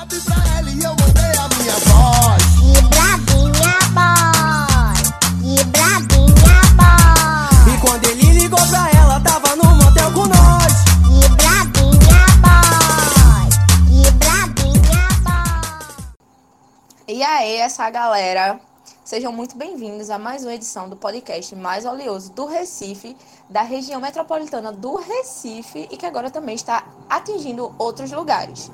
E bravinha bravinha E quando ele ligou ela, tava no motel com nós. bravinha bravinha. E aí, essa galera, sejam muito bem-vindos a mais uma edição do podcast mais oleoso do Recife, da região metropolitana do Recife e que agora também está atingindo outros lugares.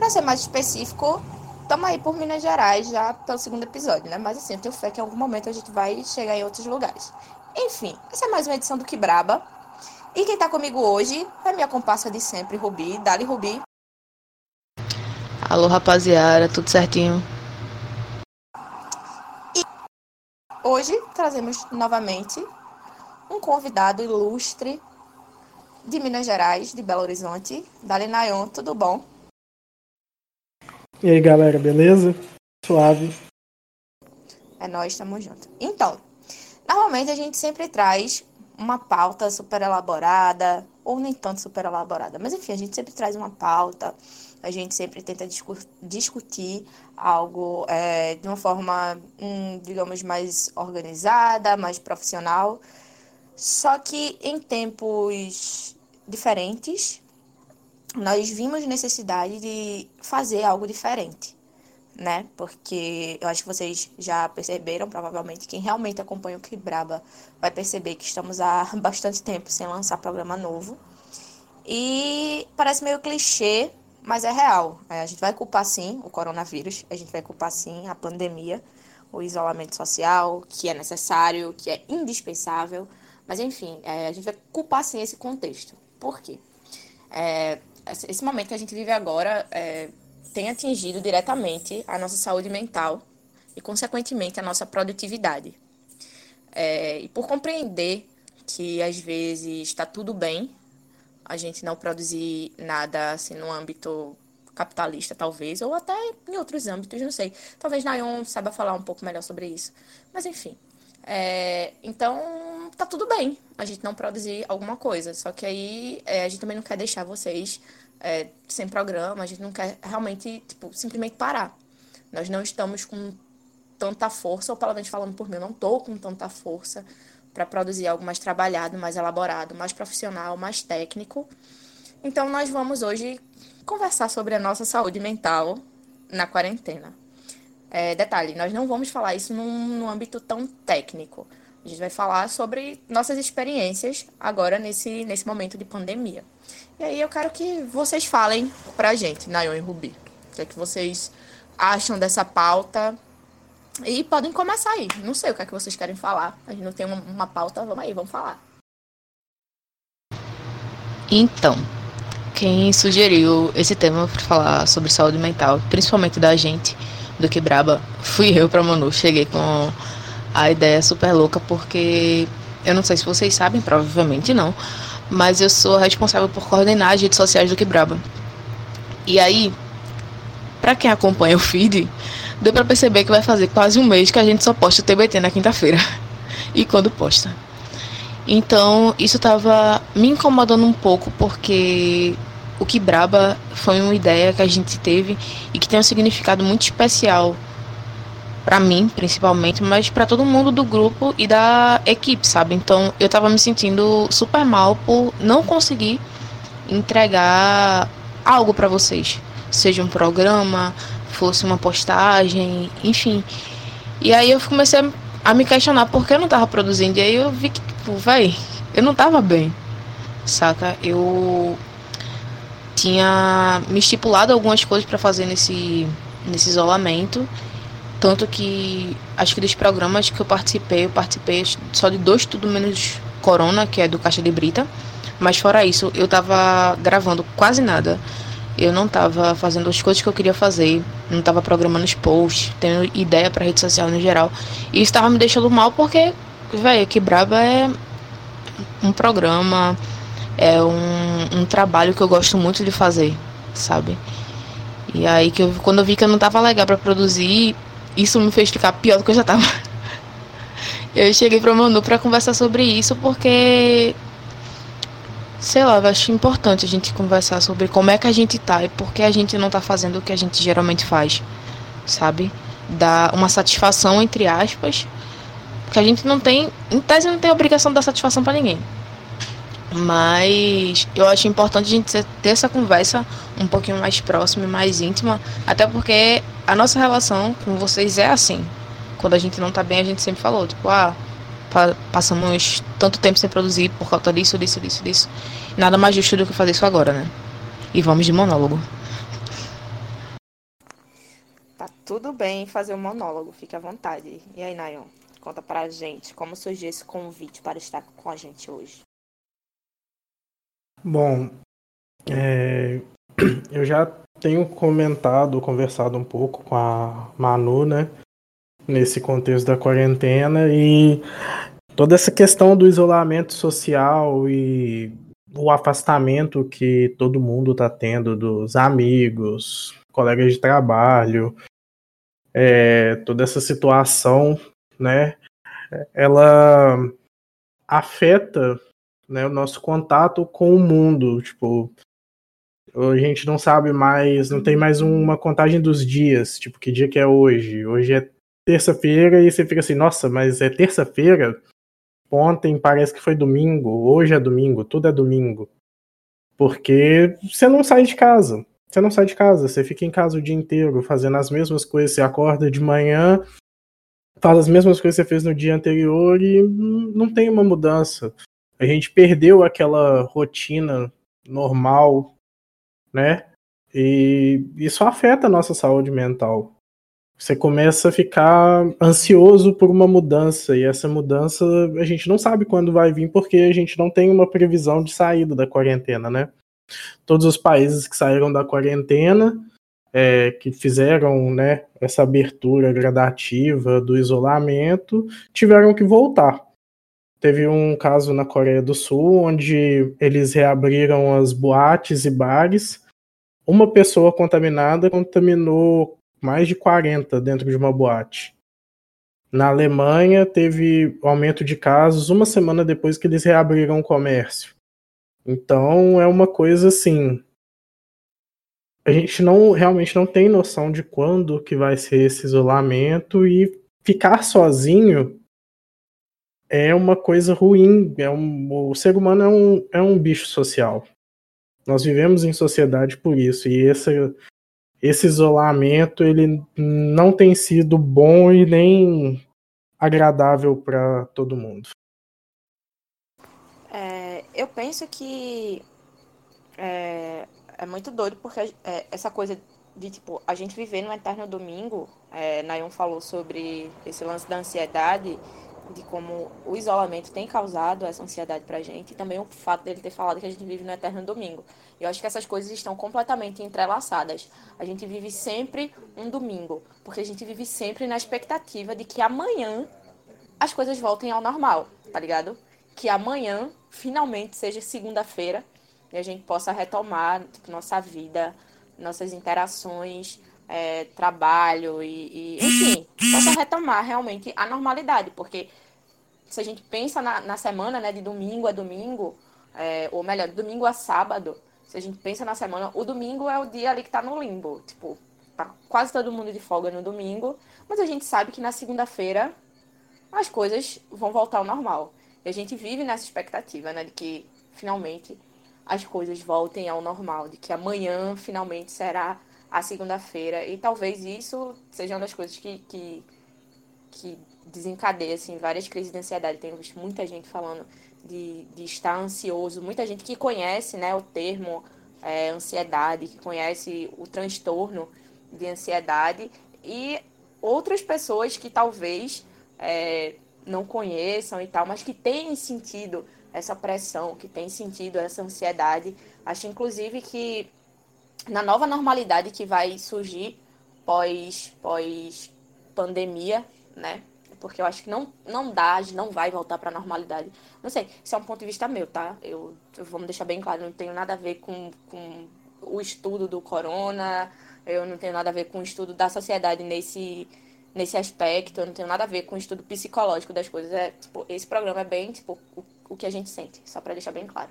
Para ser mais específico, estamos aí por Minas Gerais já pelo segundo episódio, né? Mas assim, eu tenho fé que em algum momento a gente vai chegar em outros lugares. Enfim, essa é mais uma edição do Que Braba. E quem tá comigo hoje é minha comparsa de sempre, Rubi. Dali, Rubi. Alô, rapaziada, tudo certinho? Hoje trazemos novamente um convidado ilustre de Minas Gerais, de Belo Horizonte, Dali Nayon, tudo bom? E aí galera, beleza? Suave. É nós, estamos juntos. Então, normalmente a gente sempre traz uma pauta super elaborada, ou nem tanto super elaborada, mas enfim, a gente sempre traz uma pauta, a gente sempre tenta discu- discutir algo é, de uma forma, hum, digamos, mais organizada, mais profissional. Só que em tempos diferentes, nós vimos necessidade de fazer algo diferente né? Porque eu acho que vocês já perceberam, provavelmente, quem realmente acompanha o Que Braba vai perceber que estamos há bastante tempo sem lançar programa novo. E parece meio clichê, mas é real. É, a gente vai culpar sim o coronavírus, a gente vai culpar sim a pandemia, o isolamento social, que é necessário, que é indispensável. Mas enfim, é, a gente vai culpar sim esse contexto. Por quê? É, esse momento que a gente vive agora é, tem atingido diretamente a nossa saúde mental e, consequentemente, a nossa produtividade. É, e por compreender que às vezes está tudo bem a gente não produzir nada assim no âmbito capitalista, talvez, ou até em outros âmbitos, não sei. Talvez Nayon saiba falar um pouco melhor sobre isso. Mas enfim. É, então, tá tudo bem a gente não produzir alguma coisa. Só que aí é, a gente também não quer deixar vocês é, sem programa, a gente não quer realmente, tipo, simplesmente parar. Nós não estamos com tanta força, ou pelo menos falando por mim, eu não estou com tanta força para produzir algo mais trabalhado, mais elaborado, mais profissional, mais técnico. Então, nós vamos hoje conversar sobre a nossa saúde mental na quarentena. É, detalhe, nós não vamos falar isso num, num âmbito tão técnico. A gente vai falar sobre nossas experiências agora nesse, nesse momento de pandemia. E aí eu quero que vocês falem pra gente, Nayon e Rubi. O que é que vocês acham dessa pauta? E podem começar aí. Não sei o que é que vocês querem falar. A gente não tem uma, uma pauta, vamos aí, vamos falar. Então, quem sugeriu esse tema para falar sobre saúde mental, principalmente da gente do Quebraba, fui eu pra Manu. Cheguei com a ideia super louca porque eu não sei se vocês sabem, provavelmente não, mas eu sou responsável por coordenar as redes sociais do Quebraba. E aí, pra quem acompanha o feed, deu pra perceber que vai fazer quase um mês que a gente só posta o TBT na quinta-feira. E quando posta. Então, isso estava me incomodando um pouco porque o que Braba foi uma ideia que a gente teve e que tem um significado muito especial para mim, principalmente, mas para todo mundo do grupo e da equipe, sabe? Então, eu tava me sentindo super mal por não conseguir entregar algo para vocês, seja um programa, fosse uma postagem, enfim. E aí eu comecei a me questionar por que eu não tava produzindo. E aí eu vi que, tipo, véi, eu não tava bem. Saca? Eu tinha me estipulado algumas coisas para fazer nesse, nesse isolamento. Tanto que acho que dos programas que eu participei, eu participei só de dois tudo menos Corona, que é do Caixa de Brita. Mas fora isso, eu tava gravando quase nada. Eu não tava fazendo as coisas que eu queria fazer, não tava programando os posts, tendo ideia pra rede social no geral. E isso tava me deixando mal porque, velho, que braba é um programa, é um, um trabalho que eu gosto muito de fazer, sabe? E aí que eu, quando eu vi que eu não tava legal pra produzir, isso me fez ficar pior do que eu já tava. Eu cheguei pra Manu pra conversar sobre isso porque sei lá, eu acho importante a gente conversar sobre como é que a gente tá e por que a gente não tá fazendo o que a gente geralmente faz, sabe? Dar uma satisfação, entre aspas, que a gente não tem, em tese, não tem obrigação de dar satisfação para ninguém. Mas eu acho importante a gente ter essa conversa um pouquinho mais próxima e mais íntima, até porque a nossa relação com vocês é assim. Quando a gente não tá bem, a gente sempre falou, tipo, ah, pa passamos tanto tempo sem produzir por causa disso, disso, disso, disso. Nada mais justo do que fazer isso agora, né? E vamos de monólogo. Tá tudo bem fazer um monólogo, fique à vontade. E aí, Nayon, conta pra gente como surgiu esse convite para estar com a gente hoje. Bom, é, eu já tenho comentado, conversado um pouco com a Manu, né? Nesse contexto da quarentena e toda essa questão do isolamento social e o afastamento que todo mundo está tendo dos amigos, colegas de trabalho, é, toda essa situação, né? Ela afeta né, o nosso contato com o mundo. Tipo, a gente não sabe mais, não tem mais uma contagem dos dias, tipo, que dia que é hoje? Hoje é terça-feira e você fica assim, nossa, mas é terça-feira? Ontem parece que foi domingo, hoje é domingo, tudo é domingo. Porque você não sai de casa. Você não sai de casa, você fica em casa o dia inteiro fazendo as mesmas coisas, você acorda de manhã, faz as mesmas coisas que você fez no dia anterior e não tem uma mudança a gente perdeu aquela rotina normal, né? E isso afeta a nossa saúde mental. Você começa a ficar ansioso por uma mudança, e essa mudança a gente não sabe quando vai vir, porque a gente não tem uma previsão de saída da quarentena, né? Todos os países que saíram da quarentena, é, que fizeram né, essa abertura gradativa do isolamento, tiveram que voltar. Teve um caso na Coreia do Sul onde eles reabriram as boates e bares. Uma pessoa contaminada contaminou mais de 40 dentro de uma boate. Na Alemanha teve aumento de casos uma semana depois que eles reabriram o comércio. Então é uma coisa assim. A gente não realmente não tem noção de quando que vai ser esse isolamento e ficar sozinho é uma coisa ruim. É um, o ser humano é um, é um bicho social. Nós vivemos em sociedade por isso. E esse, isolamento ele não tem sido bom e nem agradável para todo mundo. É, eu penso que é, é, muito doido porque é, essa coisa de tipo a gente viver no eterno domingo. É, Nayon falou sobre esse lance da ansiedade de como o isolamento tem causado essa ansiedade pra gente e também o fato dele ter falado que a gente vive no eterno domingo. Eu acho que essas coisas estão completamente entrelaçadas. A gente vive sempre um domingo, porque a gente vive sempre na expectativa de que amanhã as coisas voltem ao normal, tá ligado? Que amanhã finalmente seja segunda-feira e a gente possa retomar tipo, nossa vida, nossas interações, é, trabalho e, e, enfim, possa retomar realmente a normalidade, porque se a gente pensa na, na semana, né, de domingo a domingo, é, ou melhor, de domingo a sábado, se a gente pensa na semana, o domingo é o dia ali que tá no limbo, tipo, tá quase todo mundo de folga no domingo, mas a gente sabe que na segunda-feira as coisas vão voltar ao normal. E a gente vive nessa expectativa, né, de que finalmente as coisas voltem ao normal, de que amanhã finalmente será a segunda-feira. E talvez isso seja uma das coisas que, que, que desencadeia assim, várias crises de ansiedade. Tenho visto muita gente falando de, de estar ansioso, muita gente que conhece né, o termo é, ansiedade, que conhece o transtorno de ansiedade, e outras pessoas que talvez é, não conheçam e tal, mas que têm sentido essa pressão, que têm sentido essa ansiedade. Acho inclusive que na nova normalidade que vai surgir pós, pós pandemia, né? Porque eu acho que não, não dá, não vai voltar para a normalidade. Não sei, isso é um ponto de vista meu, tá? Eu, eu vamos deixar bem claro, não tenho nada a ver com, com o estudo do corona, eu não tenho nada a ver com o estudo da sociedade nesse, nesse aspecto, eu não tenho nada a ver com o estudo psicológico das coisas. É, tipo, esse programa é bem, tipo, o, o que a gente sente, só para deixar bem claro.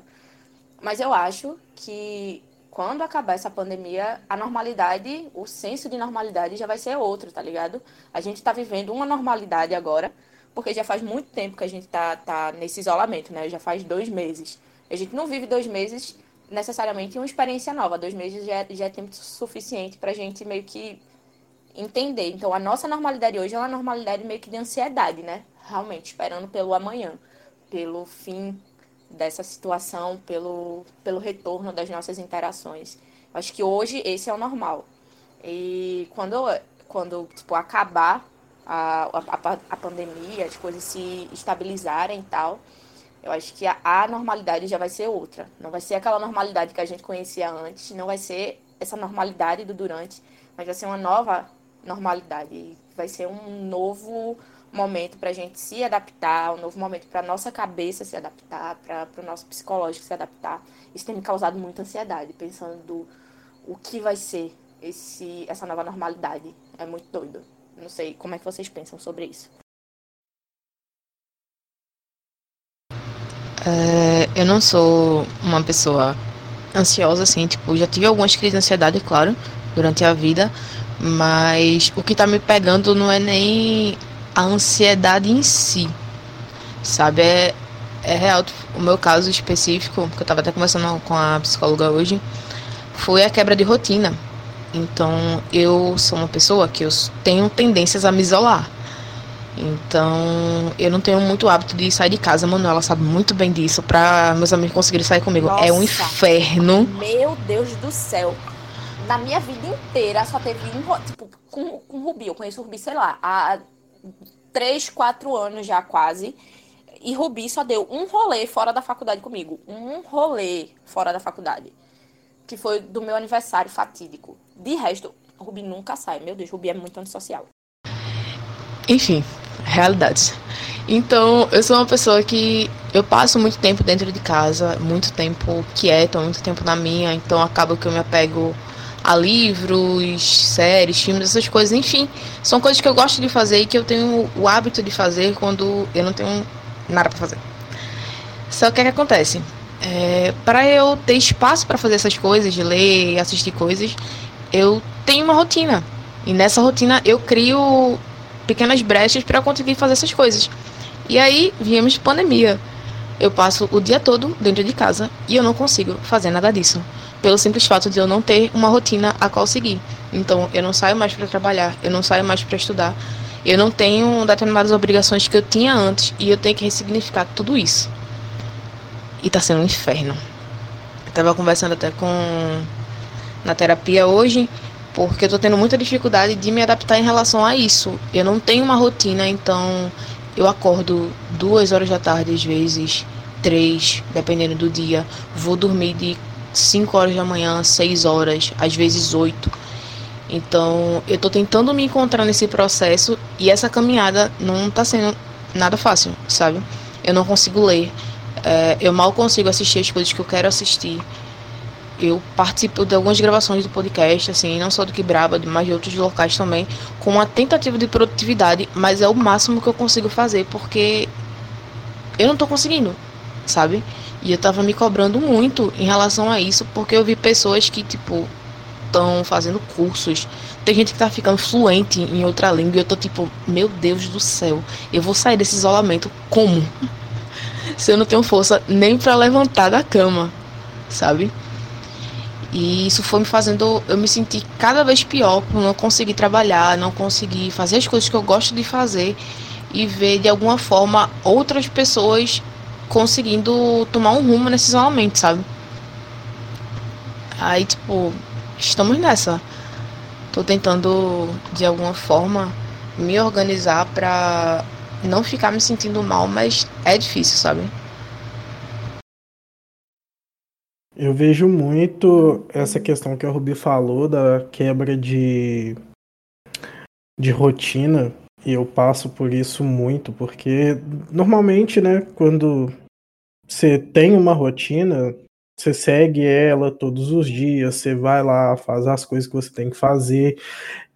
Mas eu acho que quando acabar essa pandemia, a normalidade, o senso de normalidade já vai ser outro, tá ligado? A gente tá vivendo uma normalidade agora, porque já faz muito tempo que a gente tá, tá nesse isolamento, né? Já faz dois meses. A gente não vive dois meses necessariamente uma experiência nova. Dois meses já, é- já é tempo suficiente pra gente meio que entender. Então, a nossa normalidade hoje é uma normalidade meio que de ansiedade, né? Realmente, esperando pelo amanhã, pelo fim dessa situação, pelo, pelo retorno das nossas interações. Acho que hoje esse é o normal. E quando, quando tipo, acabar a, a, a pandemia, as coisas se estabilizarem e tal, eu acho que a, a normalidade já vai ser outra. Não vai ser aquela normalidade que a gente conhecia antes, não vai ser essa normalidade do durante, mas vai ser uma nova normalidade. Vai ser um novo momento para a gente se adaptar, um novo momento para nossa cabeça se adaptar, para o nosso psicológico se adaptar. Isso tem me causado muita ansiedade, pensando do, o que vai ser esse, essa nova normalidade. É muito doido. Não sei como é que vocês pensam sobre isso. É, eu não sou uma pessoa ansiosa, assim, tipo, já tive algumas crises de ansiedade, claro, durante a vida, mas o que tá me pegando não é nem a ansiedade em si, sabe? É, é real. O meu caso específico, que eu tava até conversando com a psicóloga hoje, foi a quebra de rotina. Então, eu sou uma pessoa que eu tenho tendências a me isolar. Então, eu não tenho muito hábito de sair de casa. A Manuela sabe muito bem disso. Pra meus amigos conseguirem sair comigo. é um Nossa. inferno. Meu Deus do céu. Na minha vida inteira só teve um. Tipo, com, com o Rubi. Eu conheço o Rubi, sei lá, há 3, 4 anos já quase. E Rubi só deu um rolê fora da faculdade comigo. Um rolê fora da faculdade. Que foi do meu aniversário fatídico. De resto, Rubi nunca sai. Meu Deus, Rubi é muito antissocial. Enfim, realidades. Então, eu sou uma pessoa que eu passo muito tempo dentro de casa, muito tempo quieta, muito tempo na minha, então acaba que eu me apego a livros, séries, filmes, essas coisas, enfim, são coisas que eu gosto de fazer e que eu tenho o hábito de fazer quando eu não tenho nada pra fazer. Só que o que acontece? É, para eu ter espaço para fazer essas coisas, de ler assistir coisas, eu tenho uma rotina. E nessa rotina eu crio pequenas brechas para conseguir fazer essas coisas. E aí viemos pandemia. Eu passo o dia todo dentro de casa e eu não consigo fazer nada disso, pelo simples fato de eu não ter uma rotina a qual seguir. Então eu não saio mais para trabalhar, eu não saio mais para estudar, eu não tenho determinadas obrigações que eu tinha antes e eu tenho que ressignificar tudo isso. E tá sendo um inferno. Eu tava conversando até com na terapia hoje porque eu tô tendo muita dificuldade de me adaptar em relação a isso. Eu não tenho uma rotina, então eu acordo duas horas da tarde, às vezes, três, dependendo do dia. Vou dormir de 5 horas da manhã, 6 horas, às vezes 8. Então, eu tô tentando me encontrar nesse processo e essa caminhada não tá sendo nada fácil, sabe? Eu não consigo ler, é, eu mal consigo assistir as coisas que eu quero assistir. Eu participo de algumas gravações do podcast, assim, não só do Quebraba, mas de outros locais também, com uma tentativa de produtividade, mas é o máximo que eu consigo fazer, porque eu não tô conseguindo, sabe? E eu tava me cobrando muito em relação a isso, porque eu vi pessoas que, tipo, estão fazendo cursos. Tem gente que tá ficando fluente em outra língua e eu tô tipo, meu Deus do céu, eu vou sair desse isolamento como? Se eu não tenho força nem para levantar da cama, sabe? E isso foi me fazendo eu me sentir cada vez pior por não conseguir trabalhar, não conseguir fazer as coisas que eu gosto de fazer e ver de alguma forma outras pessoas conseguindo tomar um rumo nesse isolamento, sabe? Aí, tipo, estamos nessa. Tô tentando de alguma forma me organizar pra não ficar me sentindo mal, mas é difícil, sabe? Eu vejo muito essa questão que a Rubi falou da quebra de, de rotina, e eu passo por isso muito, porque normalmente, né, quando você tem uma rotina, você segue ela todos os dias, você vai lá, faz as coisas que você tem que fazer,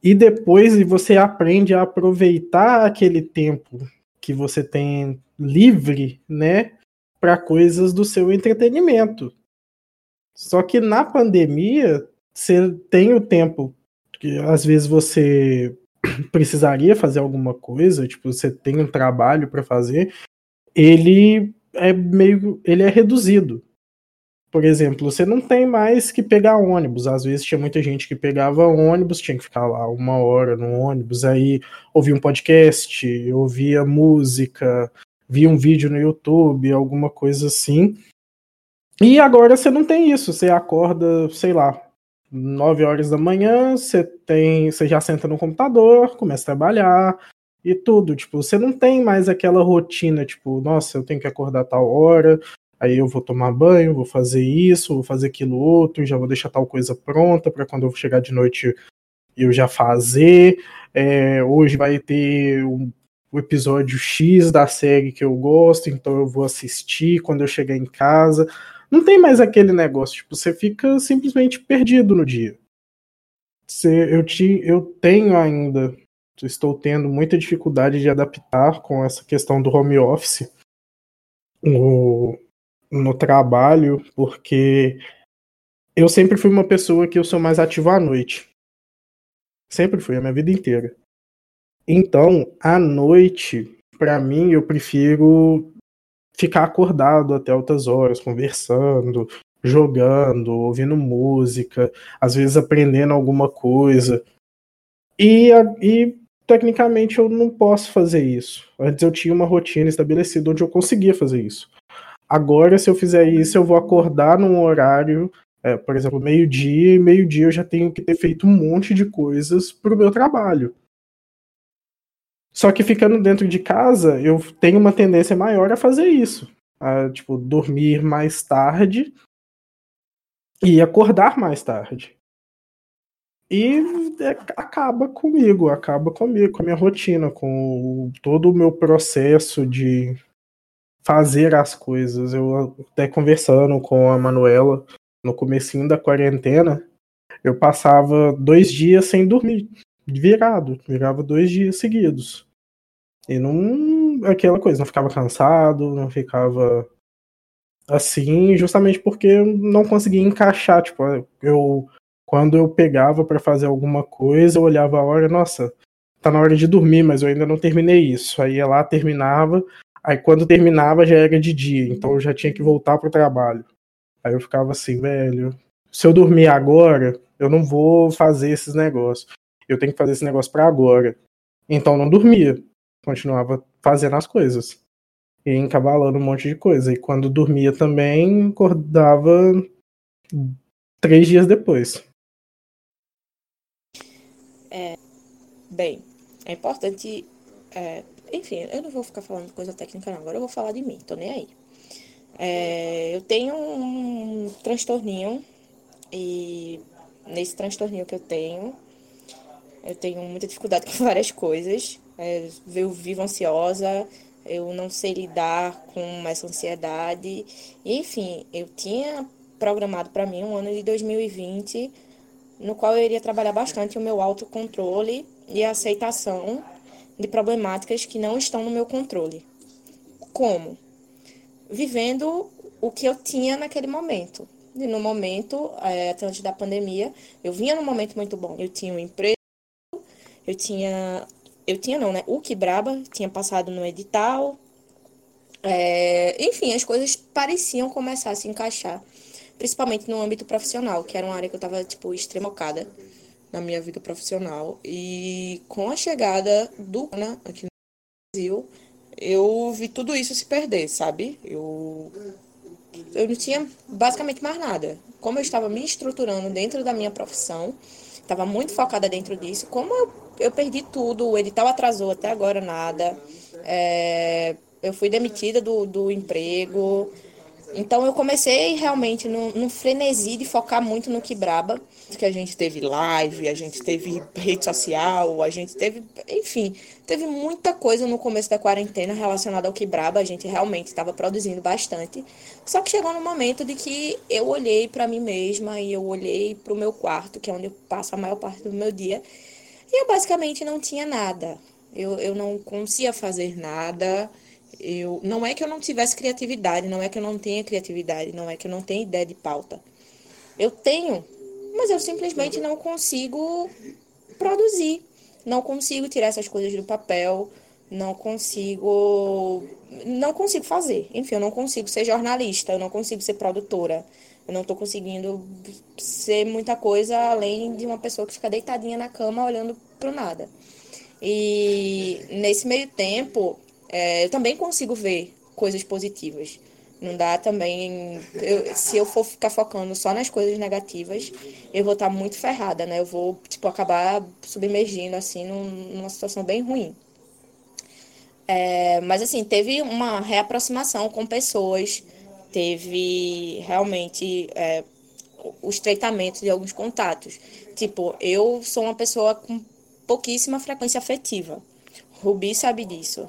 e depois você aprende a aproveitar aquele tempo que você tem livre, né, para coisas do seu entretenimento. Só que na pandemia, você tem o tempo que às vezes você precisaria fazer alguma coisa, tipo, você tem um trabalho para fazer, ele é meio, ele é reduzido. Por exemplo, você não tem mais que pegar ônibus. Às vezes tinha muita gente que pegava ônibus, tinha que ficar lá uma hora no ônibus, aí ouvia um podcast, ouvia música, via um vídeo no YouTube, alguma coisa assim. E agora você não tem isso. Você acorda, sei lá, 9 horas da manhã, você tem, você já senta no computador, começa a trabalhar e tudo, tipo, você não tem mais aquela rotina, tipo, nossa, eu tenho que acordar tal hora, aí eu vou tomar banho, vou fazer isso, vou fazer aquilo outro, já vou deixar tal coisa pronta para quando eu chegar de noite eu já fazer. É, hoje vai ter um, o episódio X da série que eu gosto, então eu vou assistir quando eu chegar em casa. Não tem mais aquele negócio, tipo, você fica simplesmente perdido no dia. Você, eu, te, eu tenho ainda, estou tendo muita dificuldade de adaptar com essa questão do home office no, no trabalho, porque eu sempre fui uma pessoa que eu sou mais ativo à noite. Sempre fui, a minha vida inteira. Então, à noite, para mim, eu prefiro ficar acordado até altas horas, conversando, jogando, ouvindo música, às vezes aprendendo alguma coisa. E, e tecnicamente eu não posso fazer isso. Antes eu tinha uma rotina estabelecida onde eu conseguia fazer isso. Agora, se eu fizer isso, eu vou acordar num horário, é, por exemplo, meio-dia, e meio-dia eu já tenho que ter feito um monte de coisas para o meu trabalho. Só que ficando dentro de casa, eu tenho uma tendência maior a fazer isso. A, tipo, dormir mais tarde e acordar mais tarde. E é, acaba comigo, acaba comigo, com a minha rotina, com todo o meu processo de fazer as coisas. Eu até conversando com a Manuela no comecinho da quarentena, eu passava dois dias sem dormir virado, virava dois dias seguidos. E não. aquela coisa, não ficava cansado, não ficava assim, justamente porque não conseguia encaixar. Tipo, eu. Quando eu pegava para fazer alguma coisa, eu olhava a hora, nossa, tá na hora de dormir, mas eu ainda não terminei isso. Aí ia lá, terminava, aí quando terminava já era de dia, então eu já tinha que voltar pro trabalho. Aí eu ficava assim, velho, se eu dormir agora, eu não vou fazer esses negócios eu tenho que fazer esse negócio para agora. Então não dormia, continuava fazendo as coisas. E encavalando um monte de coisa. E quando dormia também, acordava três dias depois. É, bem, é importante. É, enfim, eu não vou ficar falando coisa técnica, não. Agora eu vou falar de mim, tô nem aí. É, eu tenho um transtorninho, e nesse transtorninho que eu tenho, eu tenho muita dificuldade com várias coisas. É, eu vivo ansiosa, eu não sei lidar com essa ansiedade. Enfim, eu tinha programado para mim um ano de 2020 no qual eu iria trabalhar bastante o meu autocontrole e a aceitação de problemáticas que não estão no meu controle. Como? Vivendo o que eu tinha naquele momento. E no momento, é, antes da pandemia, eu vinha num momento muito bom. Eu tinha um emprego eu tinha. Eu tinha não, né? O que Braba tinha passado no edital. É, enfim, as coisas pareciam começar a se encaixar. Principalmente no âmbito profissional, que era uma área que eu tava, tipo, extremocada na minha vida profissional. E com a chegada do né, aqui no Brasil, eu vi tudo isso se perder, sabe? Eu, eu não tinha basicamente mais nada. Como eu estava me estruturando dentro da minha profissão, estava muito focada dentro disso, como eu eu perdi tudo, o edital atrasou até agora nada. É, eu fui demitida do, do emprego. Então eu comecei realmente num, frenesi de focar muito no Quebraba, que a gente teve live, a gente teve rede social, a gente teve, enfim, teve muita coisa no começo da quarentena relacionada ao Quebraba, a gente realmente estava produzindo bastante. Só que chegou no momento de que eu olhei para mim mesma e eu olhei para o meu quarto, que é onde eu passo a maior parte do meu dia, e eu basicamente não tinha nada. Eu, eu não conseguia fazer nada. Eu, não é que eu não tivesse criatividade, não é que eu não tenha criatividade, não é que eu não tenha ideia de pauta. Eu tenho, mas eu simplesmente não consigo produzir. Não consigo tirar essas coisas do papel, não consigo não consigo fazer. Enfim, eu não consigo ser jornalista, eu não consigo ser produtora. Eu não estou conseguindo ser muita coisa além de uma pessoa que fica deitadinha na cama olhando pro nada. E nesse meio tempo, é, eu também consigo ver coisas positivas. Não dá também. eu- se eu for ficar focando só nas coisas negativas, eu vou estar muito ferrada, né? Eu vou, tipo, acabar submergindo, assim, num- numa situação bem ruim. É, mas, assim, teve uma reaproximação com pessoas, teve realmente é, o estreitamento de alguns contatos. Tipo, eu sou uma pessoa com pouquíssima frequência afetiva. Rubi sabe disso.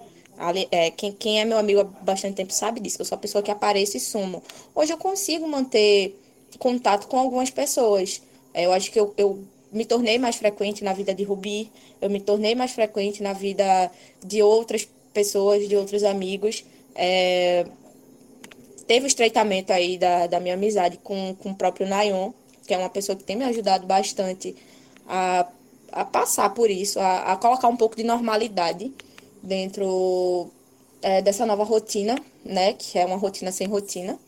É, quem, quem é meu amigo há bastante tempo sabe disso. Eu sou a pessoa que apareço e sumo. Hoje eu consigo manter contato com algumas pessoas. É, eu acho que eu, eu me tornei mais frequente na vida de Rubi. Eu me tornei mais frequente na vida de outras pessoas, de outros amigos. É, teve o estreitamento aí da, da minha amizade com, com o próprio Nayon, que é uma pessoa que tem me ajudado bastante a, a passar por isso, a, a colocar um pouco de normalidade dentro é, dessa nova rotina, né? Que é uma rotina sem rotina.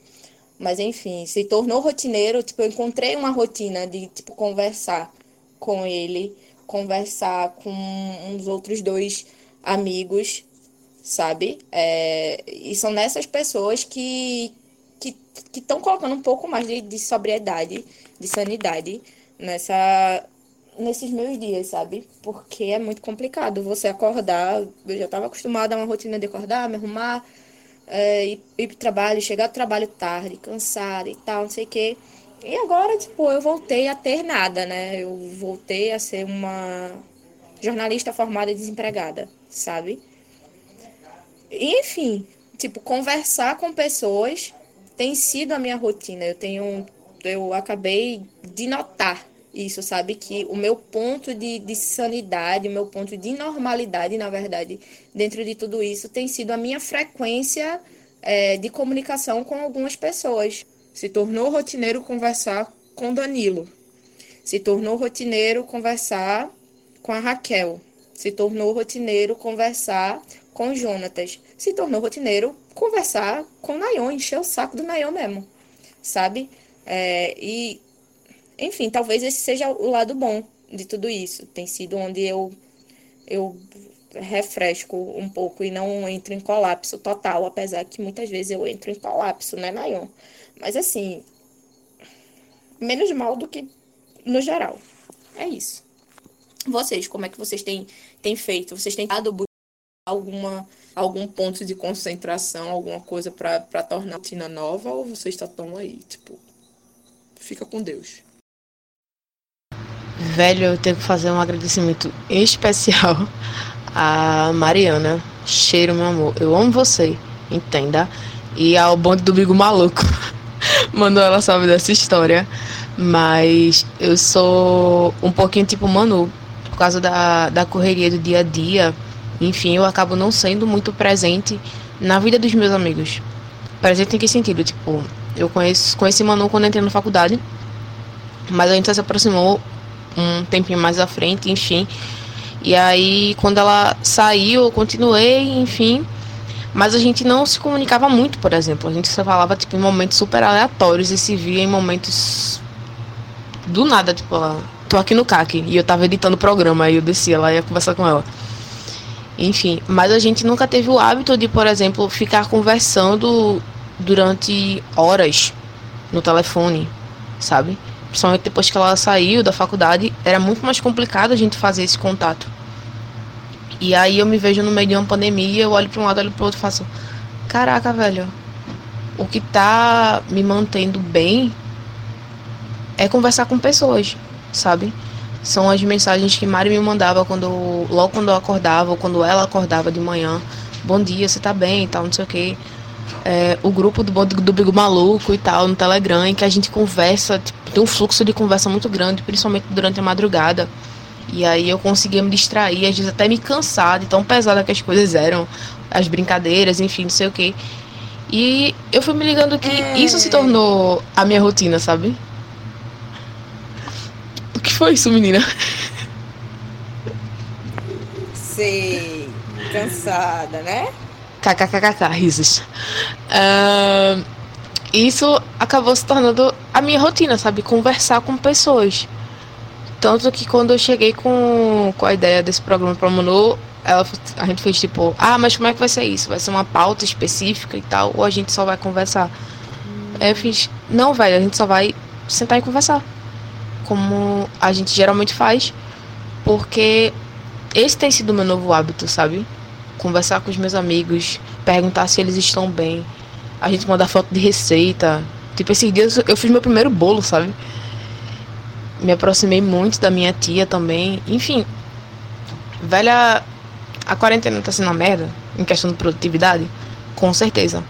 Mas enfim, se tornou rotineiro, tipo, eu encontrei uma rotina de tipo conversar com ele, conversar com uns outros dois amigos, sabe? É, e são nessas pessoas que que estão colocando um pouco mais de, de sobriedade, de sanidade nessa nesses meus dias, sabe? Porque é muito complicado você acordar. Eu já estava acostumada a uma rotina de acordar, me arrumar, é, ir, ir pro trabalho, chegar do trabalho tarde, cansada e tal, não sei o quê. E agora, tipo, eu voltei a ter nada, né? Eu voltei a ser uma jornalista formada e desempregada, sabe? E, enfim, tipo, conversar com pessoas tem sido a minha rotina. Eu tenho, eu acabei de notar isso, sabe? Que o meu ponto de, de sanidade, o meu ponto de normalidade, na verdade, dentro de tudo isso, tem sido a minha frequência é, de comunicação com algumas pessoas. Se tornou rotineiro conversar com Danilo. Se tornou rotineiro conversar com a Raquel. Se tornou rotineiro conversar com Jonatas. Se tornou rotineiro conversar com Nayon, encher o saco do Nayon mesmo, sabe? É, e, enfim, talvez esse seja o lado bom de tudo isso. Tem sido onde eu, eu refresco um pouco e não entro em colapso total, apesar que muitas vezes eu entro em colapso, né, Nayon? Mas assim, menos mal do que no geral. É isso. Vocês, como é que vocês têm, têm feito? Vocês têm dado alguma algum ponto de concentração, alguma coisa para tornar a rotina nova ou vocês estão aí, tipo, fica com Deus? Velho, eu tenho que fazer um agradecimento especial a Mariana. Cheiro, meu amor. Eu amo você, entenda. E ao bonde do Bigo Maluco. Mandou ela saber dessa história. Mas eu sou um pouquinho tipo Manu. Por causa da, da correria do dia a dia. Enfim, eu acabo não sendo muito presente na vida dos meus amigos. Presente em que sentido? Tipo, eu conheço, conheci Manu quando entrei na faculdade. Mas a gente só se aproximou um tempinho mais à frente, enfim. E aí, quando ela saiu, eu continuei, enfim. Mas a gente não se comunicava muito, por exemplo. A gente só falava, tipo, em momentos super aleatórios e se via em momentos do nada, tipo, ela, tô aqui no CAC e eu tava editando o programa, aí eu descia lá e ia conversar com ela. Enfim, mas a gente nunca teve o hábito de, por exemplo, ficar conversando durante horas no telefone, sabe? Principalmente depois que ela saiu da faculdade, era muito mais complicado a gente fazer esse contato. E aí eu me vejo no meio de uma pandemia, eu olho para um lado, olho para outro e faço: Caraca, velho, o que tá me mantendo bem é conversar com pessoas, sabe? São as mensagens que Mari me mandava quando logo quando eu acordava, ou quando ela acordava de manhã. Bom dia, você tá bem e tal, não sei o quê. É, o grupo do, do Bigo Maluco e tal, no Telegram, em que a gente conversa, tipo, tem um fluxo de conversa muito grande, principalmente durante a madrugada. E aí eu conseguia me distrair, às vezes até me cansar de tão pesada que as coisas eram, as brincadeiras, enfim, não sei o quê. E eu fui me ligando que isso se tornou a minha rotina, sabe? foi isso, menina? Sei. Cansada, né? KKKK, risos. Ah, isso acabou se tornando a minha rotina, sabe? Conversar com pessoas. Tanto que quando eu cheguei com, com a ideia desse programa pra Manu, ela, a gente fez tipo, ah, mas como é que vai ser isso? Vai ser uma pauta específica e tal? Ou a gente só vai conversar? Aí eu fiz, não, velho, a gente só vai sentar e conversar. Como a gente geralmente faz. Porque esse tem sido o meu novo hábito, sabe? Conversar com os meus amigos, perguntar se eles estão bem. A gente manda foto de receita. Tipo, esses dias eu fiz meu primeiro bolo, sabe? Me aproximei muito da minha tia também. Enfim, velha, a quarentena tá sendo uma merda em questão de produtividade, com certeza.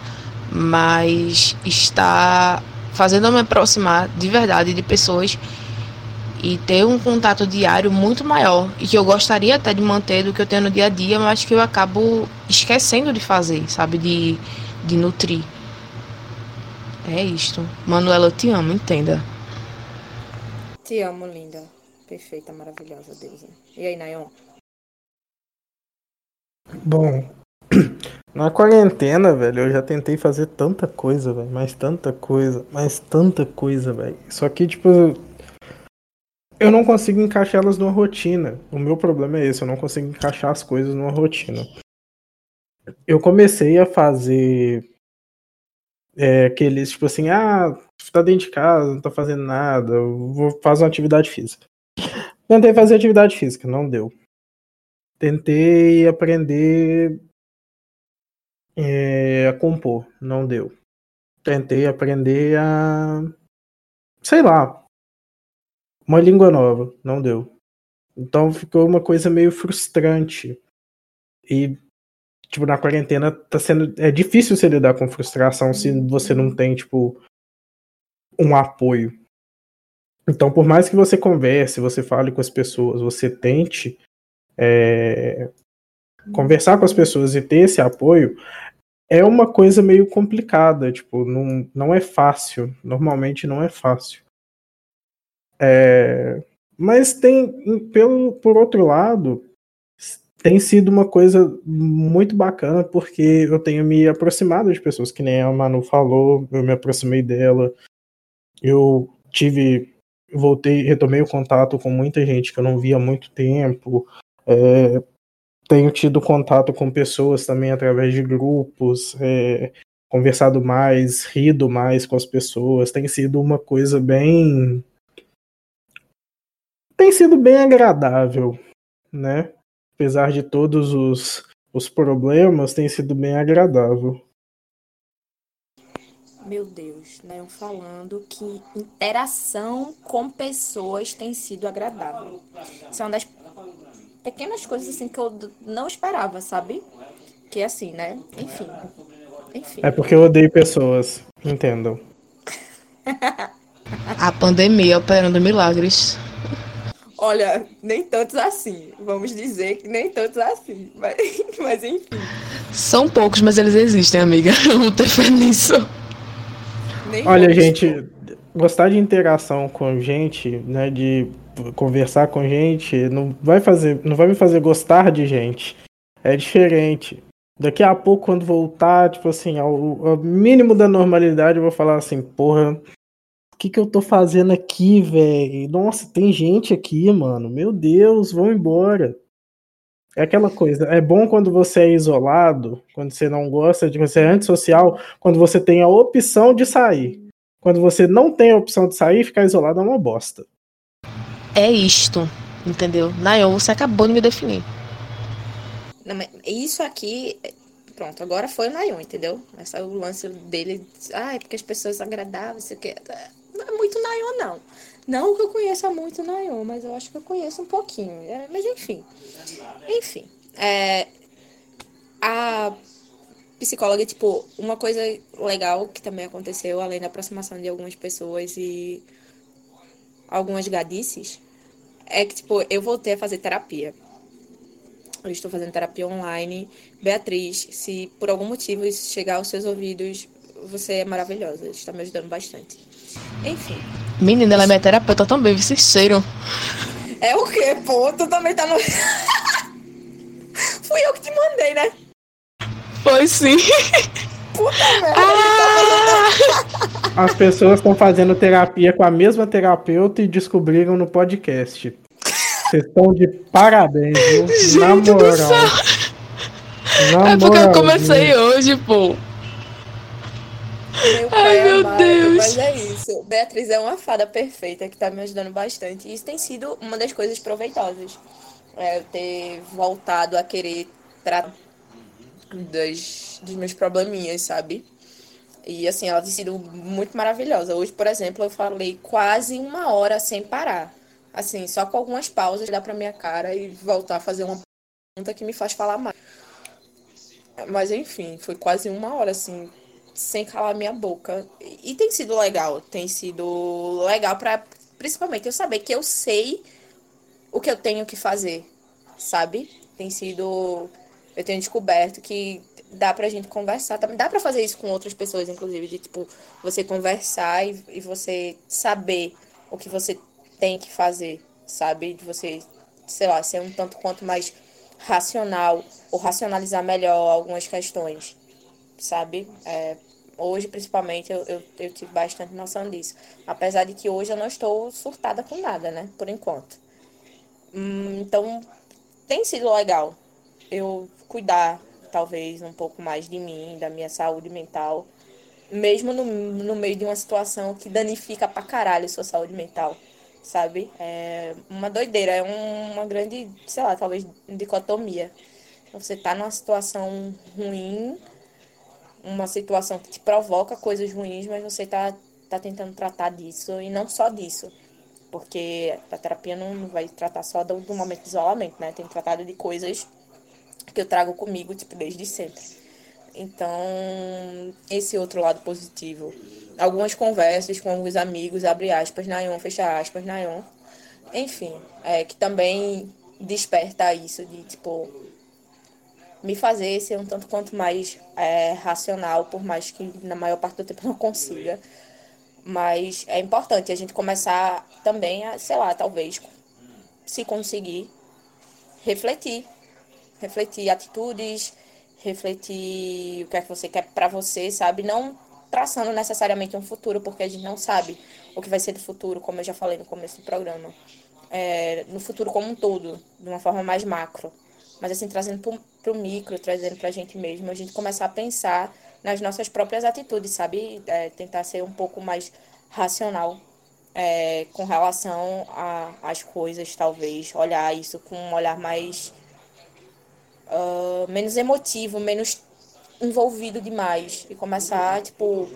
Mas está fazendo eu me aproximar de verdade de pessoas e ter um contato diário muito maior e que eu gostaria até de manter do que eu tenho no dia a dia, mas que eu acabo esquecendo de fazer, sabe? De, de nutrir. É isto. Manuela, eu te amo, entenda. Te amo, linda. Perfeita, maravilhosa, deusa. E aí, Nayon? Bom, na quarentena, velho, eu já tentei fazer tanta coisa, velho, mais tanta coisa, mais tanta coisa, velho. Só que, tipo, eu não consigo encaixar elas numa rotina. O meu problema é esse, eu não consigo encaixar as coisas numa rotina. Eu comecei a fazer é, aqueles, tipo assim, ah, tá dentro de casa, não tá fazendo nada, vou fazer uma atividade física. Tentei fazer atividade física, não deu. Tentei aprender é, a compor, não deu. Tentei aprender a. sei lá. Uma língua nova, não deu. Então ficou uma coisa meio frustrante. E, tipo, na quarentena tá sendo. É difícil você lidar com frustração se você não tem, tipo, um apoio. Então, por mais que você converse, você fale com as pessoas, você tente é, conversar com as pessoas e ter esse apoio, é uma coisa meio complicada, tipo, não, não é fácil. Normalmente não é fácil. É, mas tem, pelo, por outro lado, tem sido uma coisa muito bacana, porque eu tenho me aproximado de pessoas, que nem a Manu falou, eu me aproximei dela, eu tive, voltei, retomei o contato com muita gente que eu não via há muito tempo, é, tenho tido contato com pessoas também através de grupos, é, conversado mais, rido mais com as pessoas, tem sido uma coisa bem. Tem sido bem agradável, né? Apesar de todos os, os problemas, tem sido bem agradável. Meu Deus, né? Eu falando que interação com pessoas tem sido agradável. Isso é uma das pequenas coisas assim que eu não esperava, sabe? Que assim, né? Enfim. Enfim. É porque eu odeio pessoas, entendam. A pandemia operando milagres. Olha, nem tantos assim. Vamos dizer que nem tantos assim. Mas, mas enfim. São poucos, mas eles existem, amiga. Vamos ter fé nisso. Nem Olha, gente, gostar de interação com gente, né, de conversar com gente, não vai fazer, não vai me fazer gostar de gente. É diferente. Daqui a pouco, quando voltar, tipo assim, ao, ao mínimo da normalidade, eu vou falar assim, porra, que que eu tô fazendo aqui, velho? Nossa, tem gente aqui, mano. Meu Deus, vão embora. É aquela coisa, é bom quando você é isolado, quando você não gosta de você é antissocial, quando você tem a opção de sair. Quando você não tem a opção de sair, ficar isolado é uma bosta. É isto, entendeu? Nayon, você acabou de me definir. Não, mas isso aqui. Pronto, agora foi o Nayon, entendeu? Esse é o lance dele. Ah, é porque as pessoas agradáveis, aqui. Não é muito Nayon, não. Não que eu conheça muito Nayon, mas eu acho que eu conheço um pouquinho. É, mas enfim. Enfim. É, a psicóloga, tipo, uma coisa legal que também aconteceu, além da aproximação de algumas pessoas e algumas gadices, é que, tipo, eu voltei a fazer terapia. Eu estou fazendo terapia online. Beatriz, se por algum motivo isso chegar aos seus ouvidos, você é maravilhosa. Está me ajudando bastante. Enfim, Menina, ela é minha terapeuta também, vocês cheiram. É o quê, pô? Tu também tá no. Fui eu que te mandei, né? Foi sim. Puta merda. Ah! As pessoas estão fazendo terapia com a mesma terapeuta e descobriram no podcast. Vocês estão de parabéns, viu? Na Gente do moral. céu. Na É porque eu moral, comecei gente. hoje, pô. Meu pai meu amado, Deus. Mas é isso. Beatriz é uma fada perfeita que tá me ajudando bastante. E isso tem sido uma das coisas proveitosas. É, eu ter voltado a querer tratar das, dos meus probleminhas, sabe? E assim, ela tem sido muito maravilhosa. Hoje, por exemplo, eu falei quase uma hora sem parar. Assim, só com algumas pausas, dar pra minha cara e voltar a fazer uma pergunta que me faz falar mais. Mas enfim, foi quase uma hora, assim, sem calar minha boca. E tem sido legal, tem sido legal para principalmente eu saber que eu sei o que eu tenho que fazer, sabe? Tem sido eu tenho descoberto que dá pra gente conversar, dá pra fazer isso com outras pessoas, inclusive, de tipo, você conversar e, e você saber o que você tem que fazer, sabe? De você, sei lá, ser um tanto quanto mais racional ou racionalizar melhor algumas questões sabe? É, hoje, principalmente, eu, eu, eu tive bastante noção disso. Apesar de que hoje eu não estou surtada com nada, né? Por enquanto. Hum, então, tem sido legal eu cuidar, talvez, um pouco mais de mim, da minha saúde mental. Mesmo no, no meio de uma situação que danifica pra caralho sua saúde mental, sabe? É uma doideira, é um- uma grande, sei lá, talvez dicotomia. Você tá numa situação ruim, uma situação que te provoca coisas ruins, mas você tá, tá tentando tratar disso e não só disso. Porque a terapia não vai tratar só do, do momento de isolamento, né? Tem tratado de coisas que eu trago comigo, tipo, desde sempre. Então, esse outro lado positivo. Algumas conversas com alguns amigos, abre aspas, Nayon, fecha aspas, Nayon. Enfim, é, que também desperta isso de, tipo, me fazer ser um tanto quanto mais é, racional, por mais que na maior parte do tempo não consiga. Mas é importante a gente começar também a, sei lá, talvez, se conseguir, refletir. Refletir atitudes, refletir o que é que você quer pra você, sabe? Não traçando necessariamente um futuro, porque a gente não sabe o que vai ser do futuro, como eu já falei no começo do programa. É, no futuro como um todo, de uma forma mais macro. Mas assim, trazendo para o micro, trazendo para a gente mesmo, a gente começar a pensar nas nossas próprias atitudes, sabe? É, tentar ser um pouco mais racional é, com relação às coisas, talvez. Olhar isso com um olhar mais. ah, menos emotivo, menos envolvido demais. E começar, tipo,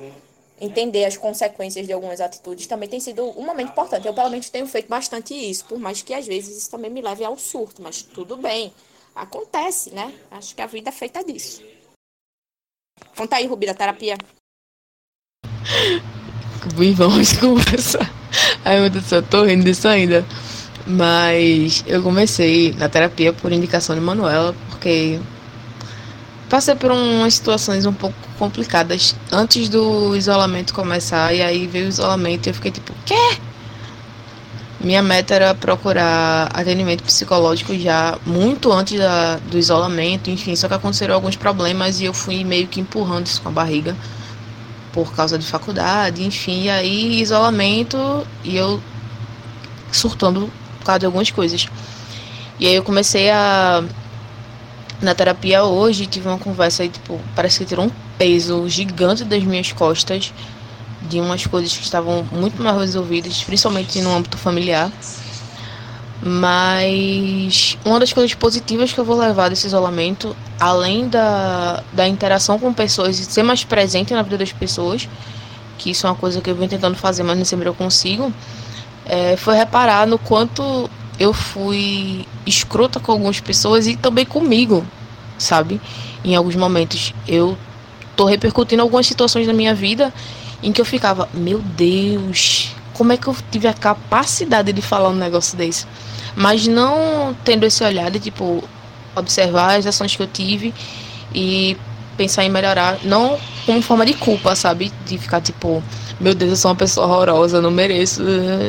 entender as consequências de algumas atitudes também tem sido um momento importante. Eu, pelo menos, tenho feito bastante isso, por mais que às vezes isso também me leve ao surto, mas tudo bem. Acontece, né? Acho que a vida é feita disso. Conta aí, Rubi, da terapia. E vamos conversar. Ai meu Deus tô rindo disso ainda. Mas eu comecei na terapia por indicação de Manuela, porque passei por umas situações um pouco complicadas antes do isolamento começar. E aí veio o isolamento e eu fiquei tipo, quê? Minha meta era procurar atendimento psicológico já muito antes da, do isolamento, enfim, só que aconteceram alguns problemas e eu fui meio que empurrando isso com a barriga por causa de faculdade, enfim, e aí isolamento e eu surtando por causa de algumas coisas. E aí eu comecei a na terapia hoje, tive uma conversa aí, tipo, parece que tirou um peso gigante das minhas costas de umas coisas que estavam muito mal resolvidas, principalmente no âmbito familiar. Mas uma das coisas positivas que eu vou levar desse isolamento, além da, da interação com pessoas e ser mais presente na vida das pessoas, que isso é uma coisa que eu venho tentando fazer, mas nem sempre eu consigo, é, foi reparar no quanto eu fui escrota com algumas pessoas e também comigo, sabe? Em alguns momentos eu tô repercutindo algumas situações da minha vida em que eu ficava, meu Deus, como é que eu tive a capacidade de falar um negócio desse? Mas não tendo esse olhar de tipo observar as ações que eu tive e pensar em melhorar, não como forma de culpa, sabe? De ficar tipo, meu Deus, eu sou uma pessoa horrorosa, não mereço.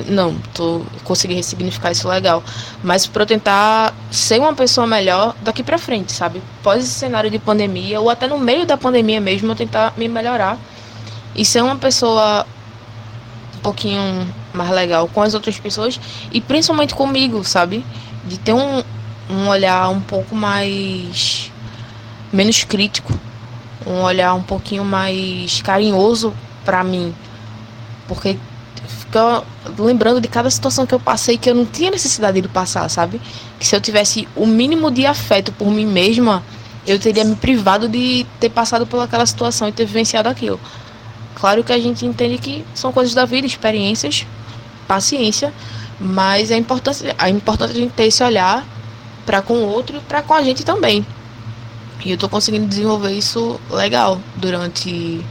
Não, tô consegui ressignificar isso legal. Mas para tentar ser uma pessoa melhor daqui para frente, sabe? Pós esse cenário de pandemia, ou até no meio da pandemia mesmo, eu tentar me melhorar e ser uma pessoa um pouquinho mais legal com as outras pessoas e principalmente comigo, sabe? De ter um, um olhar um pouco mais menos crítico, um olhar um pouquinho mais carinhoso para mim, porque fica lembrando de cada situação que eu passei que eu não tinha necessidade de passar, sabe? Que se eu tivesse o mínimo de afeto por mim mesma, eu teria me privado de ter passado por aquela situação e ter vivenciado aquilo. Claro que a gente entende que são coisas da vida, experiências, paciência, mas é importante, é importante a gente ter esse olhar para com o outro e para com a gente também. E eu tô conseguindo desenvolver isso legal durante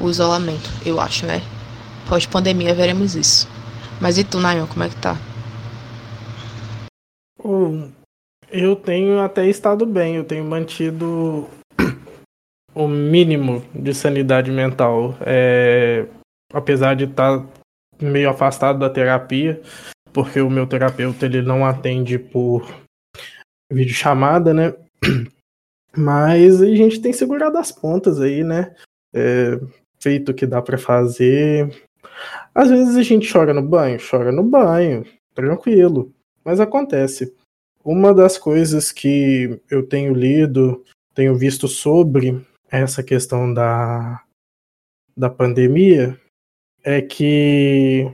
o isolamento, eu acho, né? Pós-pandemia veremos isso. Mas e tu, Nayon, como é que tá? Eu tenho até estado bem, eu tenho mantido o mínimo de sanidade mental. É, apesar de estar meio afastado da terapia, porque o meu terapeuta ele não atende por videochamada, né? Mas a gente tem segurado as pontas aí, né? É, feito o que dá pra fazer. Às vezes a gente chora no banho, chora no banho, tranquilo. Mas acontece. Uma das coisas que eu tenho lido, tenho visto sobre essa questão da, da pandemia é que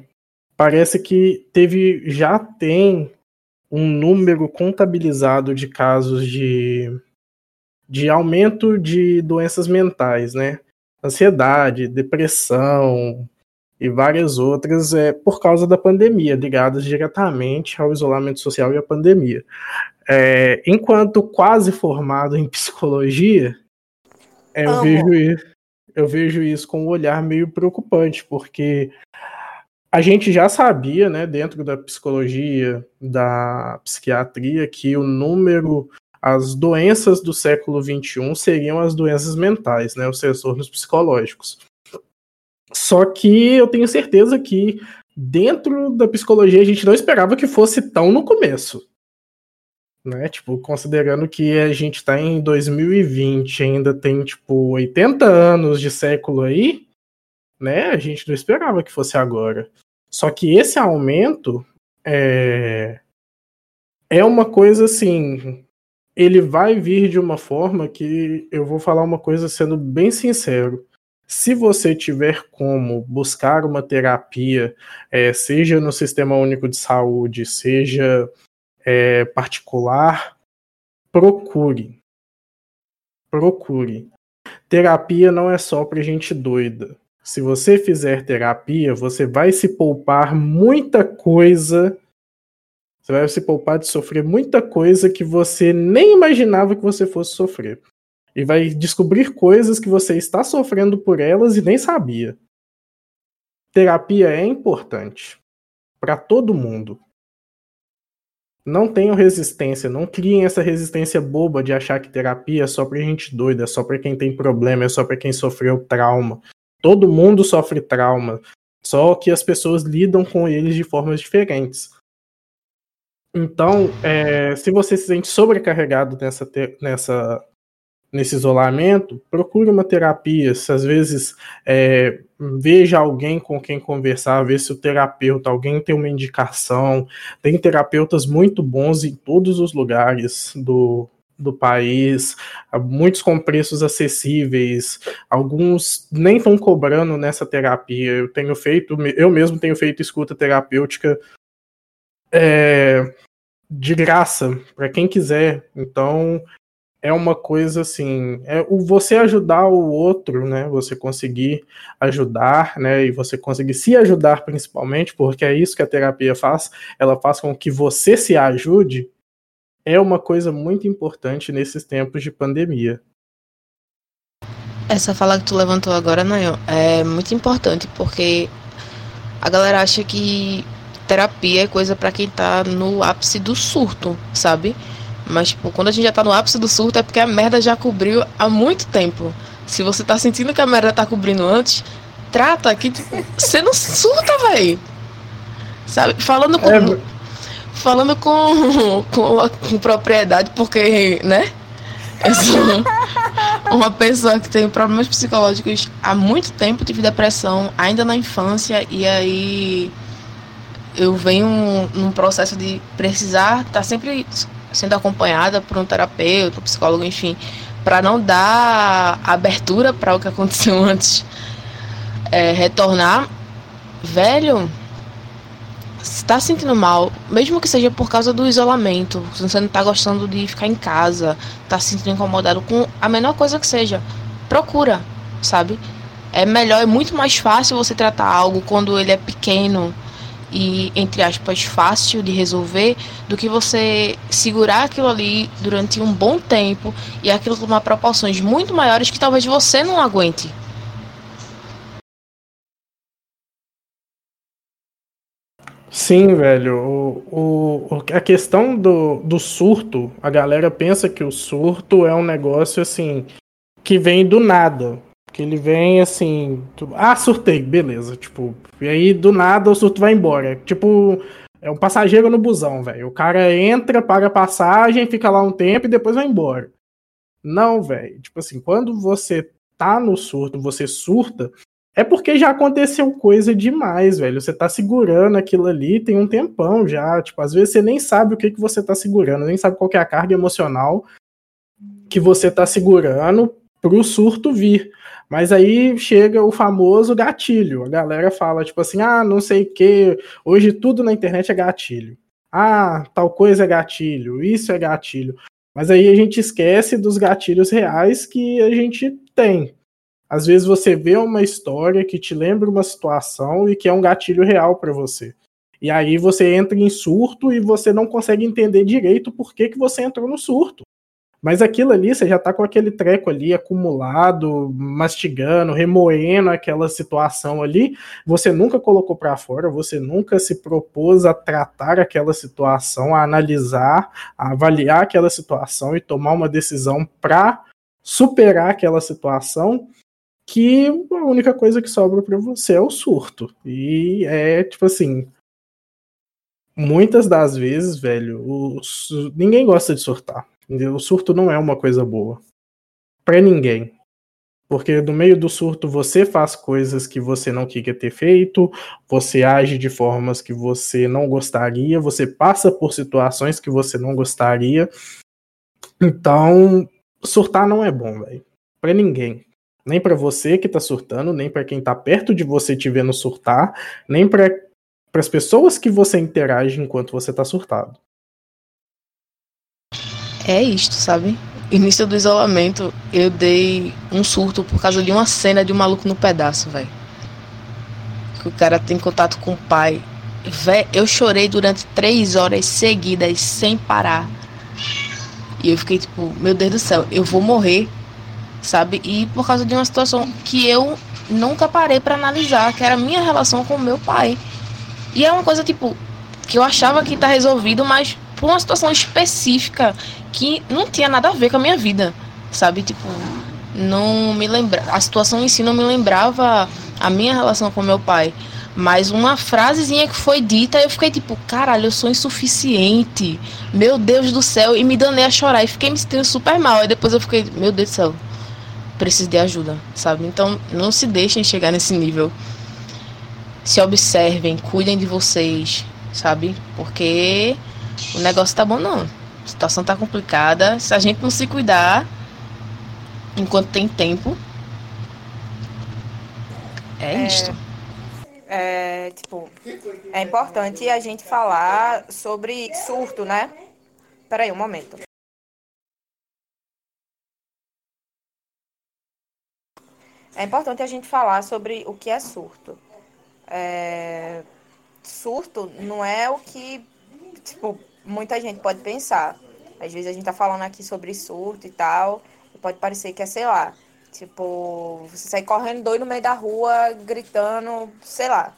parece que teve já tem um número contabilizado de casos de, de aumento de doenças mentais, né? Ansiedade, depressão e várias outras é por causa da pandemia, ligadas diretamente ao isolamento social e à pandemia. É, enquanto quase formado em psicologia, é, eu Amo. vejo isso, eu vejo isso com um olhar meio preocupante, porque a gente já sabia, né, dentro da psicologia, da psiquiatria, que o número, as doenças do século XXI seriam as doenças mentais, né, os transtornos psicológicos. Só que eu tenho certeza que dentro da psicologia a gente não esperava que fosse tão no começo. Né? Tipo, considerando que a gente tá em 2020, ainda tem tipo 80 anos de século aí, né? A gente não esperava que fosse agora. Só que esse aumento é, é uma coisa assim. Ele vai vir de uma forma que eu vou falar uma coisa sendo bem sincero. Se você tiver como buscar uma terapia, é, seja no Sistema Único de Saúde, seja é, particular, procure. Procure. Terapia não é só para gente doida. Se você fizer terapia, você vai se poupar muita coisa. Você vai se poupar de sofrer muita coisa que você nem imaginava que você fosse sofrer. E vai descobrir coisas que você está sofrendo por elas e nem sabia. Terapia é importante para todo mundo. Não tenham resistência, não criem essa resistência boba de achar que terapia é só pra gente doida, é só pra quem tem problema, é só pra quem sofreu trauma. Todo mundo sofre trauma, só que as pessoas lidam com eles de formas diferentes. Então, é, se você se sente sobrecarregado nessa, nessa, nesse isolamento, procure uma terapia. Se às vezes é, veja alguém com quem conversar, ver se o terapeuta, alguém tem uma indicação. Tem terapeutas muito bons em todos os lugares do, do país, muitos com preços acessíveis, alguns nem estão cobrando nessa terapia. Eu tenho feito, eu mesmo tenho feito escuta terapêutica é, de graça para quem quiser. Então é uma coisa assim, é o você ajudar o outro, né? Você conseguir ajudar, né? E você conseguir se ajudar principalmente, porque é isso que a terapia faz. Ela faz com que você se ajude. É uma coisa muito importante nesses tempos de pandemia. Essa fala que tu levantou agora, Nayon, é muito importante porque a galera acha que terapia é coisa pra quem tá no ápice do surto, sabe? Mas, tipo, quando a gente já tá no ápice do surto é porque a merda já cobriu há muito tempo. Se você tá sentindo que a merda tá cobrindo antes, trata que, tipo, você não surta, velho. Sabe? Falando com. É, Falando com, com, com propriedade, porque, né? Eu sou uma pessoa que tem problemas psicológicos há muito tempo, tive depressão ainda na infância, e aí eu venho num processo de precisar estar sempre sendo acompanhada por um terapeuta, um psicólogo, enfim, para não dar abertura para o que aconteceu antes é, retornar. Velho, se tá sentindo mal, mesmo que seja por causa do isolamento, se você não tá gostando de ficar em casa, tá se sentindo incomodado com a menor coisa que seja, procura, sabe? É melhor, é muito mais fácil você tratar algo quando ele é pequeno e, entre aspas, fácil de resolver, do que você segurar aquilo ali durante um bom tempo e aquilo tomar proporções muito maiores que talvez você não aguente. Sim, velho. O, o, a questão do, do surto, a galera pensa que o surto é um negócio assim que vem do nada. Que ele vem assim, tu- ah, surtei, beleza. Tipo, e aí do nada o surto vai embora. Tipo, é um passageiro no busão, velho. O cara entra, paga a passagem, fica lá um tempo e depois vai embora. Não, velho. Tipo assim, quando você tá no surto, você surta, é porque já aconteceu coisa demais, velho. Você tá segurando aquilo ali tem um tempão já. Tipo, às vezes você nem sabe o que, que você tá segurando, nem sabe qual é a carga emocional que você tá segurando pro surto vir. Mas aí chega o famoso gatilho. A galera fala, tipo assim, ah, não sei o que. Hoje tudo na internet é gatilho. Ah, tal coisa é gatilho, isso é gatilho. Mas aí a gente esquece dos gatilhos reais que a gente tem. Às vezes você vê uma história que te lembra uma situação e que é um gatilho real para você. E aí você entra em surto e você não consegue entender direito por que, que você entrou no surto. Mas aquilo ali, você já tá com aquele treco ali acumulado, mastigando, remoendo aquela situação ali. Você nunca colocou para fora, você nunca se propôs a tratar aquela situação, a analisar, a avaliar aquela situação e tomar uma decisão para superar aquela situação que a única coisa que sobra para você é o surto. E é tipo assim, muitas das vezes, velho, o su- ninguém gosta de surtar. O surto não é uma coisa boa para ninguém. Porque no meio do surto você faz coisas que você não queria ter feito, você age de formas que você não gostaria, você passa por situações que você não gostaria. Então, surtar não é bom, velho. Pra ninguém. Nem pra você que tá surtando, nem pra quem tá perto de você te vendo surtar, nem para as pessoas que você interage enquanto você tá surtado. É isto, sabe? Início do isolamento, eu dei um surto por causa de uma cena de um maluco no pedaço, velho. Que o cara tem contato com o pai. Vé, eu chorei durante três horas seguidas, sem parar. E eu fiquei tipo, meu Deus do céu, eu vou morrer, sabe? E por causa de uma situação que eu nunca parei pra analisar, que era a minha relação com o meu pai. E é uma coisa, tipo, que eu achava que tá resolvido, mas por uma situação específica que não tinha nada a ver com a minha vida, sabe? Tipo, não me lembra, a situação em si não me lembrava a minha relação com meu pai, mas uma frasezinha que foi dita, eu fiquei tipo, caralho, eu sou insuficiente. Meu Deus do céu, e me danei a chorar e fiquei me sentindo super mal. Aí depois eu fiquei, meu Deus do céu, preciso de ajuda, sabe? Então, não se deixem chegar nesse nível. Se observem, cuidem de vocês, sabe? Porque o negócio tá bom não. A situação tá complicada. Se a gente não se cuidar enquanto tem tempo. É, isto. É, tipo, é importante a gente falar sobre surto, né? Peraí, um momento. É importante a gente falar sobre o que é surto. É, surto não é o que, tipo, muita gente pode pensar. Às vezes a gente tá falando aqui sobre surto e tal, e pode parecer que é, sei lá, tipo, você sair correndo doido no meio da rua, gritando, sei lá.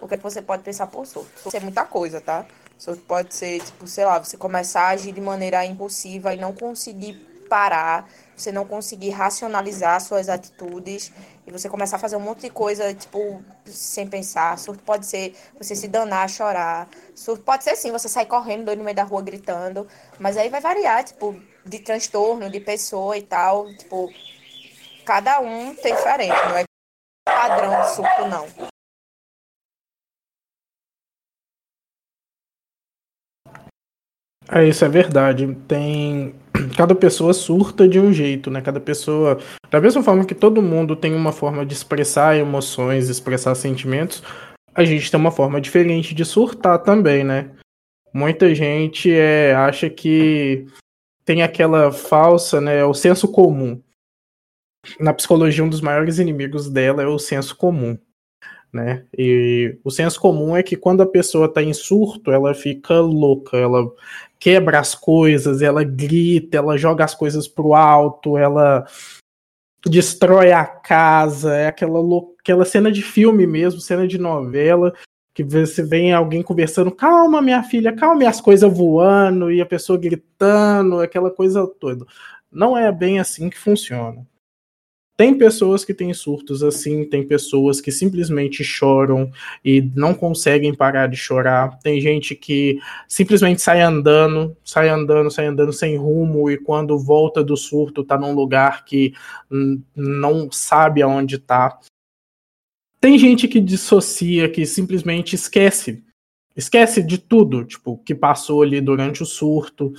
O que, é você pode pensar por surto? Surto é muita coisa, tá? Surto pode ser, tipo, sei lá, você começar a agir de maneira impulsiva e não conseguir parar, você não conseguir racionalizar suas atitudes e você começar a fazer um monte de coisa, tipo, sem pensar. Surto pode ser você se danar, chorar. Surto pode ser sim, você sair correndo doido no meio da rua gritando. Mas aí vai variar, tipo, de transtorno, de pessoa e tal. Tipo, cada um tem diferente, não é padrão de surto, não. É, isso é verdade. Tem. Cada pessoa surta de um jeito, né? Cada pessoa. Da mesma forma que todo mundo tem uma forma de expressar emoções, expressar sentimentos, a gente tem uma forma diferente de surtar também, né? Muita gente é, acha que tem aquela falsa, né? O senso comum. Na psicologia, um dos maiores inimigos dela é o senso comum. Né? E o senso comum é que quando a pessoa está em surto, ela fica louca, ela quebra as coisas, ela grita, ela joga as coisas pro alto, ela destrói a casa, é aquela, aquela cena de filme mesmo, cena de novela, que você vem alguém conversando, calma minha filha, calma, e as coisas voando, e a pessoa gritando, aquela coisa toda. Não é bem assim que funciona. Tem pessoas que têm surtos assim, tem pessoas que simplesmente choram e não conseguem parar de chorar. Tem gente que simplesmente sai andando, sai andando, sai andando sem rumo e quando volta do surto tá num lugar que não sabe aonde tá. Tem gente que dissocia, que simplesmente esquece. Esquece de tudo, tipo, que passou ali durante o surto.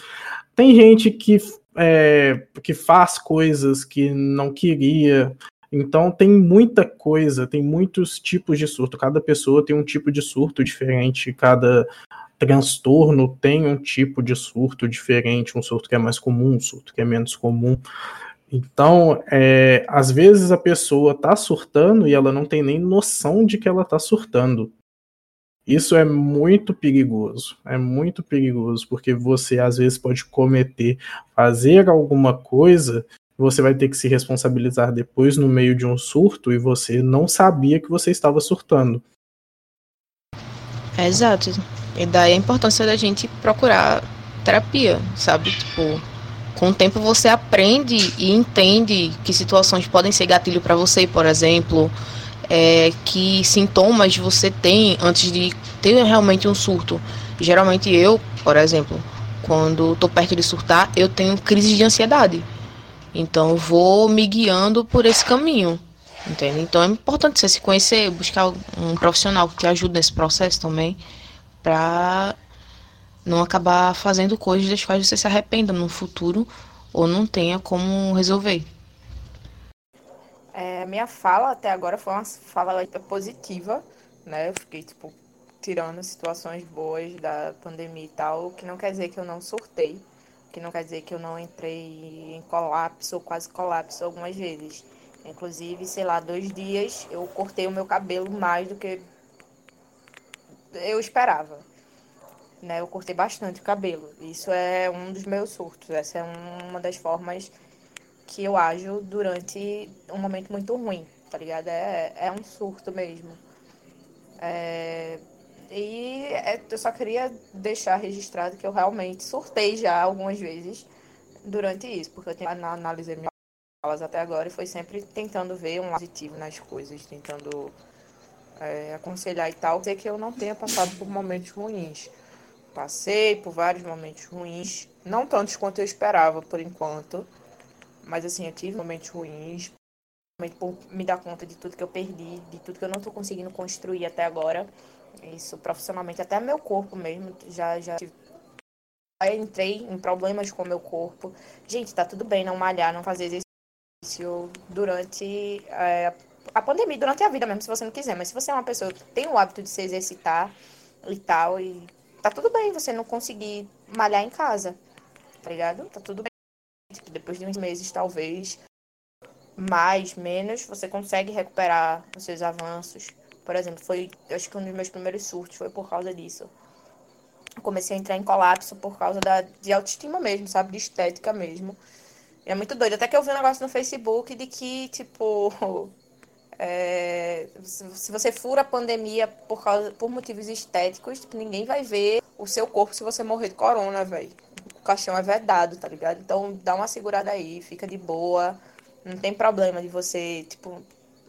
Tem gente que é, que faz coisas que não queria. Então tem muita coisa, tem muitos tipos de surto. Cada pessoa tem um tipo de surto diferente, cada transtorno tem um tipo de surto diferente, um surto que é mais comum, um surto que é menos comum. Então, é, às vezes a pessoa tá surtando e ela não tem nem noção de que ela tá surtando. Isso é muito perigoso, é muito perigoso, porque você às vezes pode cometer, fazer alguma coisa, você vai ter que se responsabilizar depois no meio de um surto e você não sabia que você estava surtando. É, exato. E daí a importância da gente procurar terapia, sabe? Tipo, com o tempo você aprende e entende que situações podem ser gatilho para você, por exemplo, é, que sintomas você tem antes de ter realmente um surto. Geralmente eu, por exemplo, quando estou perto de surtar, eu tenho crise de ansiedade. Então vou me guiando por esse caminho. Entende? Então é importante você se conhecer, buscar um profissional que te ajude nesse processo também, para não acabar fazendo coisas das quais você se arrependa no futuro ou não tenha como resolver. É, minha fala até agora foi uma fala positiva, né? Eu fiquei, tipo, tirando situações boas da pandemia e tal, o que não quer dizer que eu não surtei, o que não quer dizer que eu não entrei em colapso ou quase colapso algumas vezes. Inclusive, sei lá, dois dias eu cortei o meu cabelo mais do que eu esperava. Né? Eu cortei bastante o cabelo. Isso é um dos meus surtos. Essa é uma das formas que eu ajo durante um momento muito ruim, tá ligado? É, é um surto mesmo. É, e é, eu só queria deixar registrado que eu realmente surtei já algumas vezes durante isso, porque eu tenho, analisei minhas falas até agora e foi sempre tentando ver um positivo nas coisas, tentando é, aconselhar e tal. Dizer que eu não tenha passado por momentos ruins. Passei por vários momentos ruins, não tantos quanto eu esperava por enquanto, mas assim, eu tive momentos ruins, por me dar conta de tudo que eu perdi, de tudo que eu não estou conseguindo construir até agora. Isso profissionalmente, até meu corpo mesmo, já já Aí entrei em problemas com o meu corpo. Gente, tá tudo bem não malhar, não fazer exercício durante é, a pandemia, durante a vida mesmo, se você não quiser. Mas se você é uma pessoa que tem o hábito de se exercitar e tal, e tá tudo bem você não conseguir malhar em casa, tá ligado? Tá tudo depois de uns meses, talvez, mais, menos, você consegue recuperar os seus avanços. Por exemplo, foi, acho que um dos meus primeiros surtos foi por causa disso. Eu comecei a entrar em colapso por causa da, de autoestima mesmo, sabe? De estética mesmo. E é muito doido. Até que eu vi um negócio no Facebook de que, tipo, é, se você fura a pandemia por, causa, por motivos estéticos, tipo, ninguém vai ver o seu corpo se você morrer de corona, velho caixão é vedado, tá ligado? Então dá uma segurada aí, fica de boa. Não tem problema de você, tipo,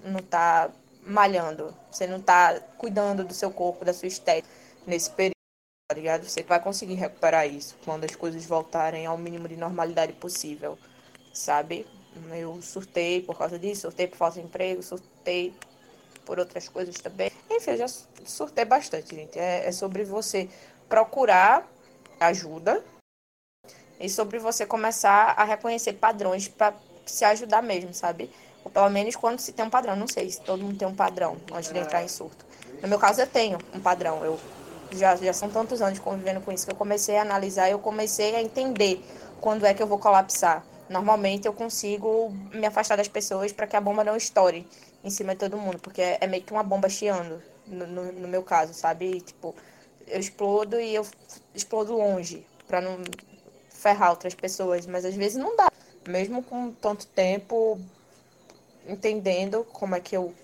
não tá malhando. Você não tá cuidando do seu corpo, da sua estética nesse período, tá ligado? Você vai conseguir recuperar isso quando as coisas voltarem ao mínimo de normalidade possível, sabe? Eu surtei por causa disso, surtei por falta de emprego, surtei por outras coisas também. Enfim, eu já surtei bastante, gente. É, é sobre você procurar ajuda e sobre você começar a reconhecer padrões para se ajudar mesmo, sabe? Ou pelo menos quando se tem um padrão. Não sei se todo mundo tem um padrão antes de entrar em surto. No meu caso, eu tenho um padrão. Eu já, já são tantos anos convivendo com isso que eu comecei a analisar e eu comecei a entender quando é que eu vou colapsar. Normalmente eu consigo me afastar das pessoas para que a bomba não estoure em cima de todo mundo, porque é, é meio que uma bomba chiando, no, no, no meu caso, sabe? E, tipo, eu explodo e eu explodo longe, para não ferrar outras pessoas, mas às vezes não dá. Mesmo com tanto tempo entendendo como é que eu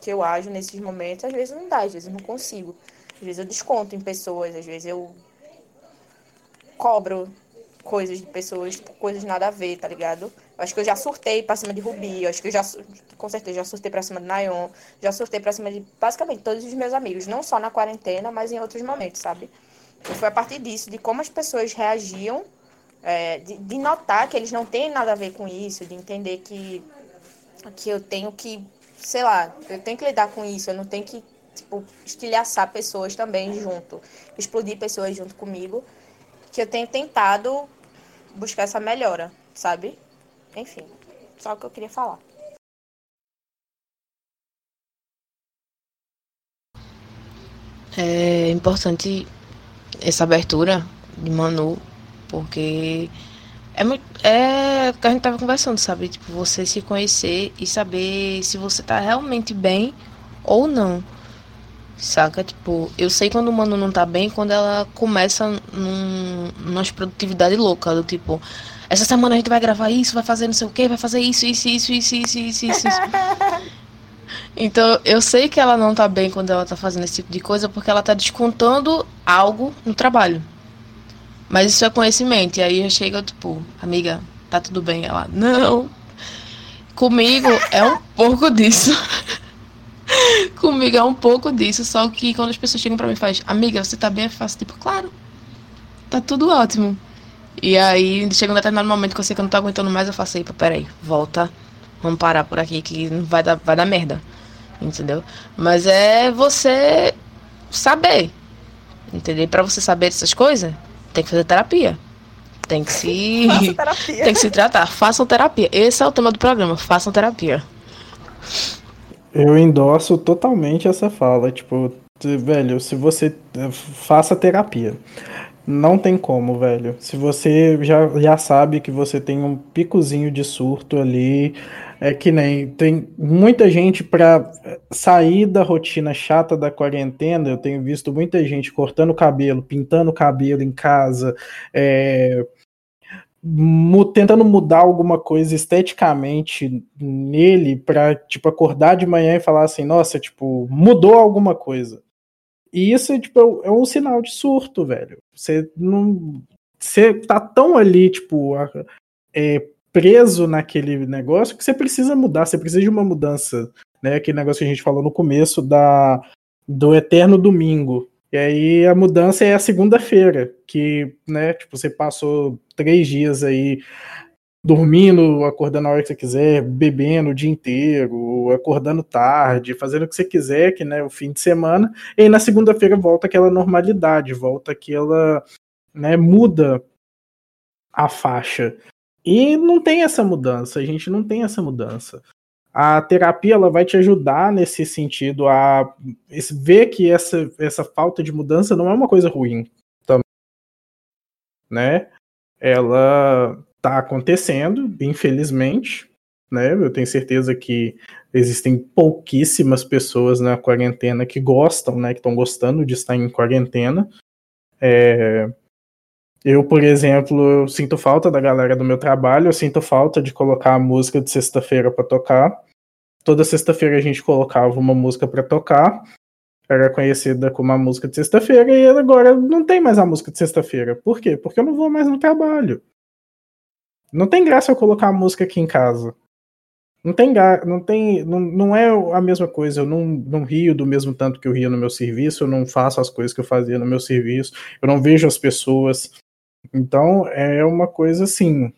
que eu ajo nesses momentos, às vezes não dá, às vezes eu não consigo. Às vezes eu desconto em pessoas, às vezes eu cobro coisas de pessoas, tipo, coisas nada a ver, tá ligado? Eu acho que eu já surtei pra cima de Rubi, eu acho que eu já, com certeza, já surtei pra cima de Nayon, já surtei pra cima de basicamente todos os meus amigos, não só na quarentena, mas em outros momentos, sabe? Foi a partir disso, de como as pessoas reagiam, é, de, de notar que eles não têm nada a ver com isso, de entender que, que eu tenho que, sei lá, eu tenho que lidar com isso, eu não tenho que, tipo, estilhaçar pessoas também junto, explodir pessoas junto comigo que eu tenho tentado buscar essa melhora, sabe? Enfim, só o que eu queria falar. É importante essa abertura de Manu, porque é muito, é o que a gente tava conversando, sabe? Tipo, você se conhecer e saber se você tá realmente bem ou não. Saca? Tipo, eu sei quando o mano não tá bem quando ela começa num, numa produtividade louca, do tipo, essa semana a gente vai gravar isso, vai fazer não sei o que, vai fazer isso, isso, isso, isso, isso, isso, isso. isso. Então, eu sei que ela não tá bem quando ela tá fazendo esse tipo de coisa porque ela tá descontando algo no trabalho. Mas isso é conhecimento. E aí eu chego, tipo, amiga, tá tudo bem? Ela, não. Comigo é um pouco disso. Comigo é um pouco disso, só que quando as pessoas chegam pra mim e fazem, amiga, você tá bem? Eu faço tipo, claro, tá tudo ótimo. E aí, chega um determinado momento que eu sei que eu não tô aguentando mais, eu faço, epa, peraí, volta, vamos parar por aqui que vai dar, vai dar merda. Entendeu? Mas é você saber. Entendeu? Pra você saber dessas coisas, tem que fazer terapia. Tem que se. terapia. tem que se tratar. Façam terapia. Esse é o tema do programa. Façam terapia. Eu endosso totalmente essa fala. Tipo, velho, se você eh, faça terapia. Não tem como, velho. Se você já, já sabe que você tem um picozinho de surto ali, é que nem tem muita gente para sair da rotina chata da quarentena. Eu tenho visto muita gente cortando cabelo, pintando cabelo em casa, é, tentando mudar alguma coisa esteticamente nele para tipo acordar de manhã e falar assim, nossa, tipo, mudou alguma coisa. E isso tipo, é um- é um sinal de surto, velho. Você não você tá tão ali, tipo, é, preso naquele negócio que você precisa mudar, você precisa de uma mudança, né? Aquele negócio que a gente falou no começo da do eterno domingo. E aí a mudança é a segunda-feira, que, né, tipo, você passou três dias aí dormindo, acordando a hora que você quiser, bebendo o dia inteiro, acordando tarde, fazendo o que você quiser, que né, o fim de semana, e aí na segunda-feira volta aquela normalidade, volta aquela, né, muda a faixa. E não tem essa mudança, a gente não tem essa mudança. A terapia ela vai te ajudar nesse sentido a ver que essa, essa falta de mudança não é uma coisa ruim também, né? Ela tá acontecendo, infelizmente, né? Eu tenho certeza que existem pouquíssimas pessoas na quarentena que gostam, né? Que estão gostando de estar em quarentena. É, eu, por exemplo, eu sinto falta da galera do meu trabalho, eu sinto falta de colocar a música de sexta-feira para tocar. Toda sexta-feira a gente colocava uma música para tocar. era conhecida como a música de sexta-feira e agora não tem mais a música de sexta-feira. Por quê? Porque eu não vou mais no trabalho. Não tem graça eu colocar a música aqui em casa. Não tem, não tem, não, não é a mesma coisa. Eu não, não rio do mesmo tanto que eu ria no meu serviço. Eu não faço as coisas que eu fazia no meu serviço. Eu não vejo as pessoas. Então é uma coisa assim,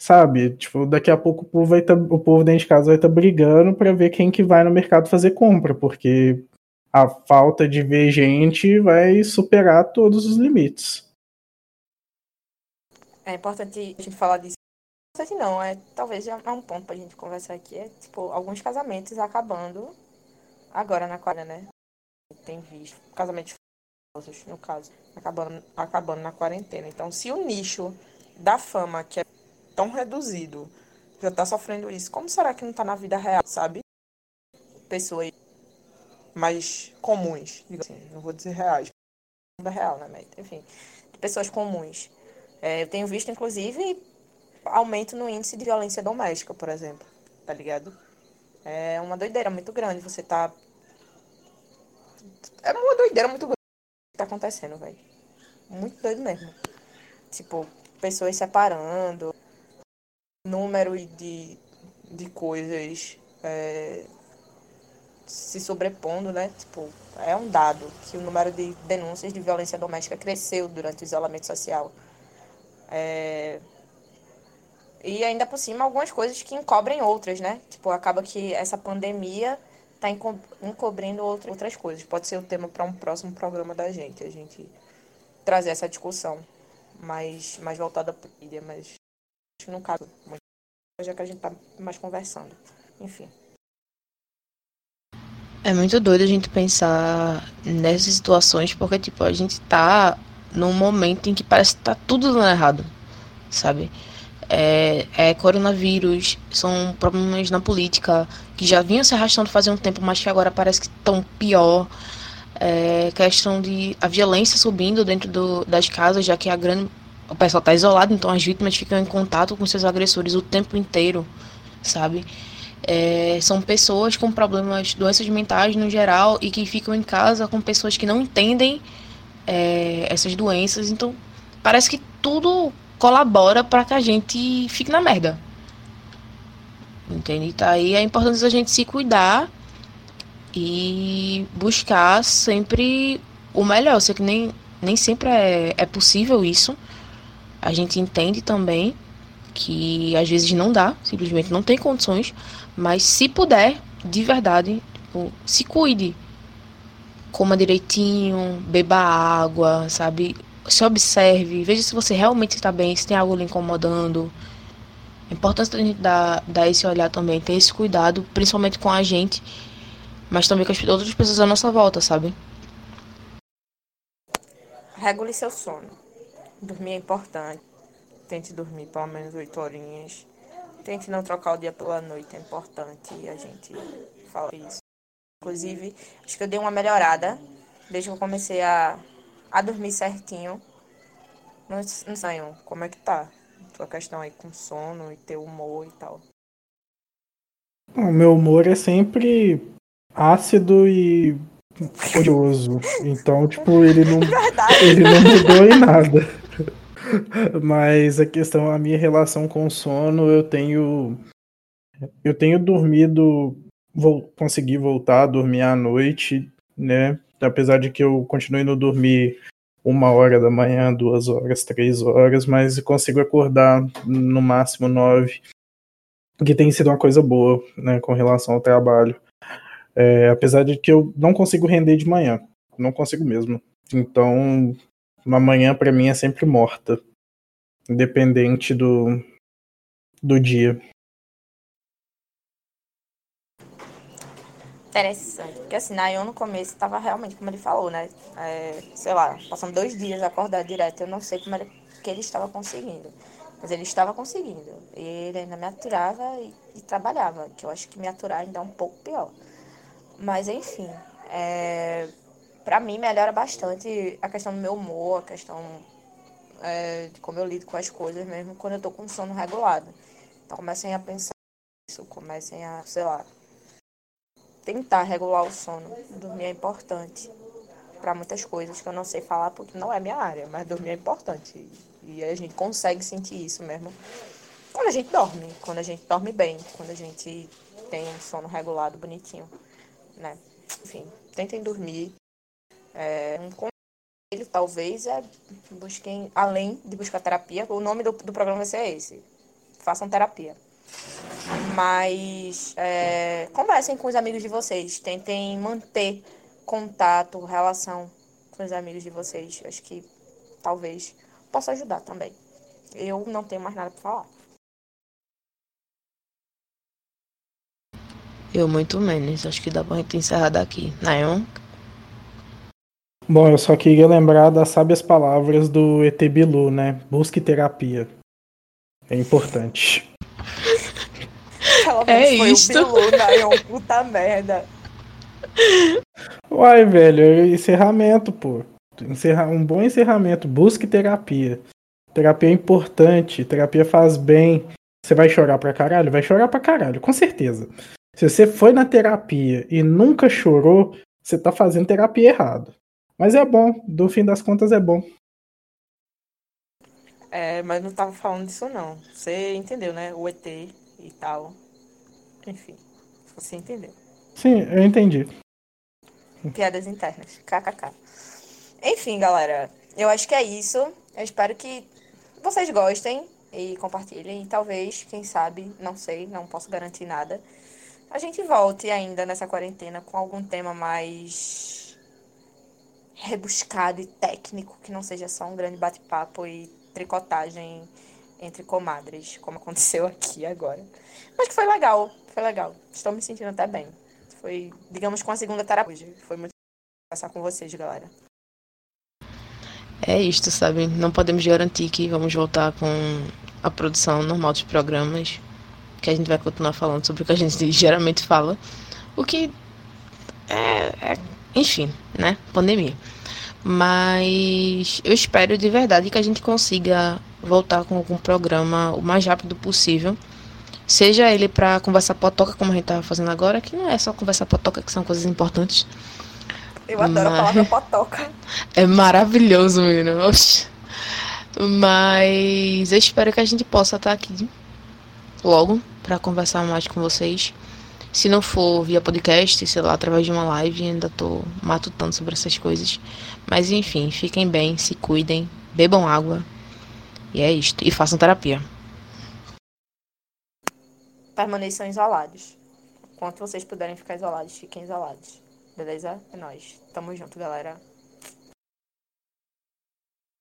sabe? Tipo, daqui a pouco o povo vai tá, o povo dentro de casa vai estar brigando para ver quem que vai no mercado fazer compra, porque a falta de ver gente vai superar todos os limites. É importante a gente falar disso. Não sei se não, é, talvez já é um ponto pra gente conversar aqui. É, tipo, alguns casamentos acabando agora na quadra, né? Tem visto. Casamentos famosos, no caso. Acabando, acabando na quarentena. Então, se o nicho da fama, que é tão reduzido, já tá sofrendo isso, como será que não tá na vida real, sabe? Pessoas mais comuns, assim, não vou dizer reais, vida real, né? Mas, enfim, pessoas comuns. É, eu tenho visto, inclusive, aumento no índice de violência doméstica, por exemplo. Tá ligado? É uma doideira muito grande. Você tá. É uma doideira muito grande que tá acontecendo, velho. Muito doido mesmo. Tipo, pessoas separando, número de, de coisas é, se sobrepondo, né? Tipo, é um dado que o número de denúncias de violência doméstica cresceu durante o isolamento social. É, E ainda por cima, algumas coisas que encobrem outras, né? Tipo, acaba que essa pandemia tá enco- encobrindo outra- outras coisas. Pode ser o tema para um próximo programa da gente, a gente trazer essa discussão mais, mais voltada para mídia, mas não muito, já que a gente tá mais conversando. Enfim. É muito doido a gente pensar nessas situações, porque, tipo, a gente tá num momento em que parece que tá tudo dando errado, sabe? É, é coronavírus, são problemas na política que já vinham se arrastando fazia um tempo, mas que agora parece que estão pior. É, questão de a violência subindo dentro do, das casas, já que a grande, o pessoal tá isolado, então as vítimas ficam em contato com seus agressores o tempo inteiro, sabe? É, são pessoas com problemas, doenças mentais no geral e que ficam em casa com pessoas que não entendem é, essas doenças. Então, parece que tudo colabora para que a gente fique na merda. Entende? Tá aí a importância da gente se cuidar e buscar sempre o melhor. Eu sei que nem, nem sempre é, é possível isso. A gente entende também que às vezes não dá, simplesmente não tem condições, mas se puder, de verdade, tipo, se cuide. Coma direitinho, beba água, sabe? Se observe, veja se você realmente está bem, se tem algo lhe incomodando. É importante a gente dar, dar esse olhar também, ter esse cuidado, principalmente com a gente, mas também com as outras pessoas à nossa volta, sabe? Regule seu sono. Dormir é importante. Tente dormir pelo menos 8 horinhas. Tente não trocar o dia pela noite, é importante a gente falar isso. Inclusive, acho que eu dei uma melhorada desde que eu comecei a, a dormir certinho. Não, não sei, como é que tá? Tua questão aí com sono e teu humor e tal. O meu humor é sempre ácido e odioso. Então, tipo, ele não, ele não mudou em nada. Mas a questão, a minha relação com o sono, eu tenho. Eu tenho dormido. Vou conseguir voltar a dormir à noite, né? Apesar de que eu continue no dormir uma hora da manhã, duas horas, três horas, mas consigo acordar no máximo nove que tem sido uma coisa boa, né, com relação ao trabalho. É, apesar de que eu não consigo render de manhã, não consigo mesmo. Então, uma manhã para mim é sempre morta, independente do, do dia. Interessante. Porque assim, Nayon no começo tava realmente, como ele falou, né? É, sei lá, passando dois dias acordar direto. Eu não sei como ele, que ele estava conseguindo. Mas ele estava conseguindo. E ele ainda me aturava e, e trabalhava. Que eu acho que me aturar ainda é um pouco pior. Mas enfim. É, pra mim melhora bastante a questão do meu humor, a questão é, de como eu lido com as coisas mesmo quando eu tô com sono regulado. Então comecem a pensar nisso, comecem a, sei lá, tentar regular o sono. Dormir é importante para muitas coisas que eu não sei falar porque não é minha área, mas dormir é importante. E a gente consegue sentir isso mesmo quando a gente dorme, quando a gente dorme bem, quando a gente tem um sono regulado, bonitinho, né? Enfim, tentem dormir. É, um conselho, talvez, é busquem, além de buscar terapia, o nome do, do programa vai ser esse. Façam terapia. Mas é, conversem com os amigos de vocês, tentem manter contato, relação com os amigos de vocês. Acho que talvez possa ajudar também. Eu não tenho mais nada para falar. Eu muito menos. Acho que dá pra gente encerrar daqui. Nayon? Bom, eu só queria lembrar das sábias palavras do ET Bilu, né? Busque terapia. É importante. Pelo É menos foi isto. o Bilu, Nayon, puta merda. Uai, velho, é encerramento, pô. Encerra... Um bom encerramento. Busque terapia. Terapia é importante. Terapia faz bem. Você vai chorar pra caralho? Vai chorar pra caralho, com certeza. Se você foi na terapia e nunca chorou, você tá fazendo terapia errado. Mas é bom, do fim das contas é bom. É, mas não tava falando disso não. Você entendeu, né? O ET e tal. Enfim, você entendeu. Sim, eu entendi. Piadas internas. KKK. Enfim, galera. Eu acho que é isso. Eu espero que vocês gostem e compartilhem. E talvez, quem sabe, não sei, não posso garantir nada. A gente volte ainda nessa quarentena com algum tema mais rebuscado e técnico, que não seja só um grande bate-papo e tricotagem entre comadres, como aconteceu aqui agora. Mas que foi legal, foi legal. Estou me sentindo até bem. Foi, digamos, com a segunda hoje. Foi muito conversar com vocês, galera. É isto, sabe? Não podemos garantir que vamos voltar com a produção normal dos programas. Que a gente vai continuar falando sobre o que a gente geralmente fala. O que é, é enfim, né? Pandemia. Mas eu espero de verdade que a gente consiga voltar com algum programa o mais rápido possível. Seja ele para conversar potoca, como a gente tá fazendo agora, que não é só conversar potoca, que são coisas importantes. Eu adoro a Mas- palavra potoca. É maravilhoso, menino. Oxi. Mas eu espero que a gente possa estar aqui logo para conversar mais com vocês. Se não for via podcast, sei lá, através de uma live, ainda tô matutando sobre essas coisas. Mas enfim, fiquem bem, se cuidem, bebam água. E é isto. E façam terapia. Permaneçam isolados. Enquanto vocês puderem ficar isolados, fiquem isolados. Beleza? É nóis. Tamo junto, galera.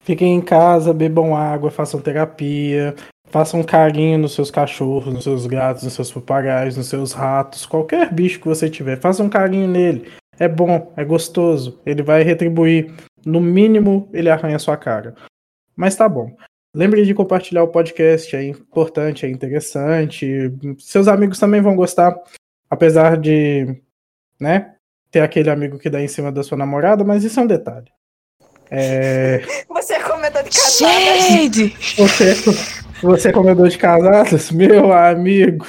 Fiquem em casa, bebam água, façam terapia, façam carinho nos seus cachorros, nos seus gatos, nos seus papagaios, nos seus ratos, qualquer bicho que você tiver, façam um carinho nele. É bom, é gostoso, ele vai retribuir. No mínimo, ele arranha a sua cara. Mas tá bom. Lembre de compartilhar o podcast, é importante, é interessante. Seus amigos também vão gostar, apesar de, né, ter aquele amigo que dá em cima da sua namorada, mas isso é um detalhe. É. Você é comedor de casadas. Shade! Você, você é comedor de casadas? Meu amigo.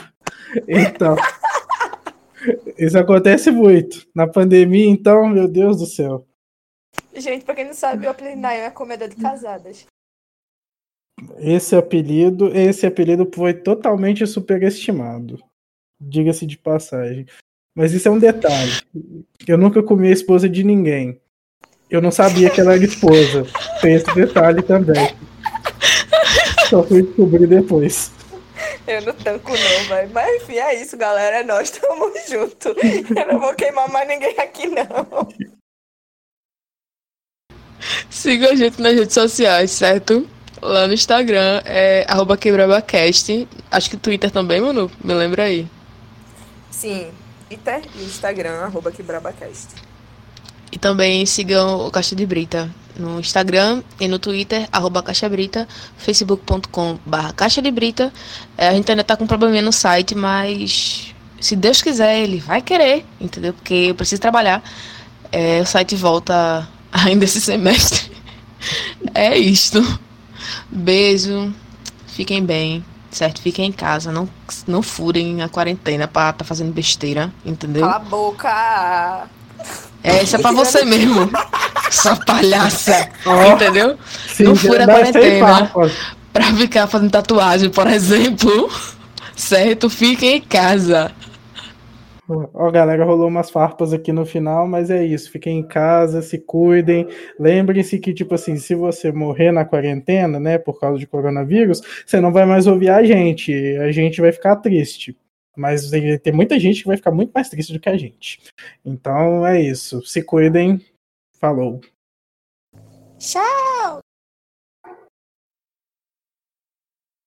Então. Isso acontece muito. Na pandemia, então, meu Deus do céu. Gente, pra quem não sabe, o apelido Nayan é comedor de casadas. Esse apelido, esse apelido foi totalmente superestimado. Diga-se de passagem. Mas isso é um detalhe. Eu nunca comi a esposa de ninguém. Eu não sabia que ela era esposa. Tem esse detalhe também. Só fui descobrir depois. Eu não tanco não, velho. Mas enfim, é isso, galera. É nós, tamo junto. Eu não vou queimar mais ninguém aqui, não. Siga a gente nas redes sociais, certo? Lá no Instagram é arroba quebrabacast. Acho que Twitter também, mano. Me lembra aí. Sim, Twitter e Instagram, arroba quebrabacast. E também sigam o Caixa de Brita no Instagram e no Twitter, arroba Caixa Brita, facebook.com barra Caixa de Brita. É, a gente ainda tá com um probleminha no site, mas se Deus quiser, ele vai querer, entendeu? Porque eu preciso trabalhar. É, o site volta ainda esse semestre. É isto. Beijo. Fiquem bem. certo? Fiquem em casa, não, não furem a quarentena pra tá fazendo besteira, entendeu? Cala a boca. É, isso é pra você mesmo. Sua palhaça. Ó, Entendeu? Sim, não fura a quarentena pra ficar fazendo tatuagem, por exemplo. Certo? Fiquem em casa. Ó, galera, rolou umas farpas aqui no final, mas é isso. Fiquem em casa, se cuidem. Lembrem-se que, tipo assim, se você morrer na quarentena, né, por causa de coronavírus, você não vai mais ouvir a gente. A gente vai ficar triste. Mas tem muita gente que vai ficar muito mais triste do que a gente. Então é isso. Se cuidem. Falou. Tchau.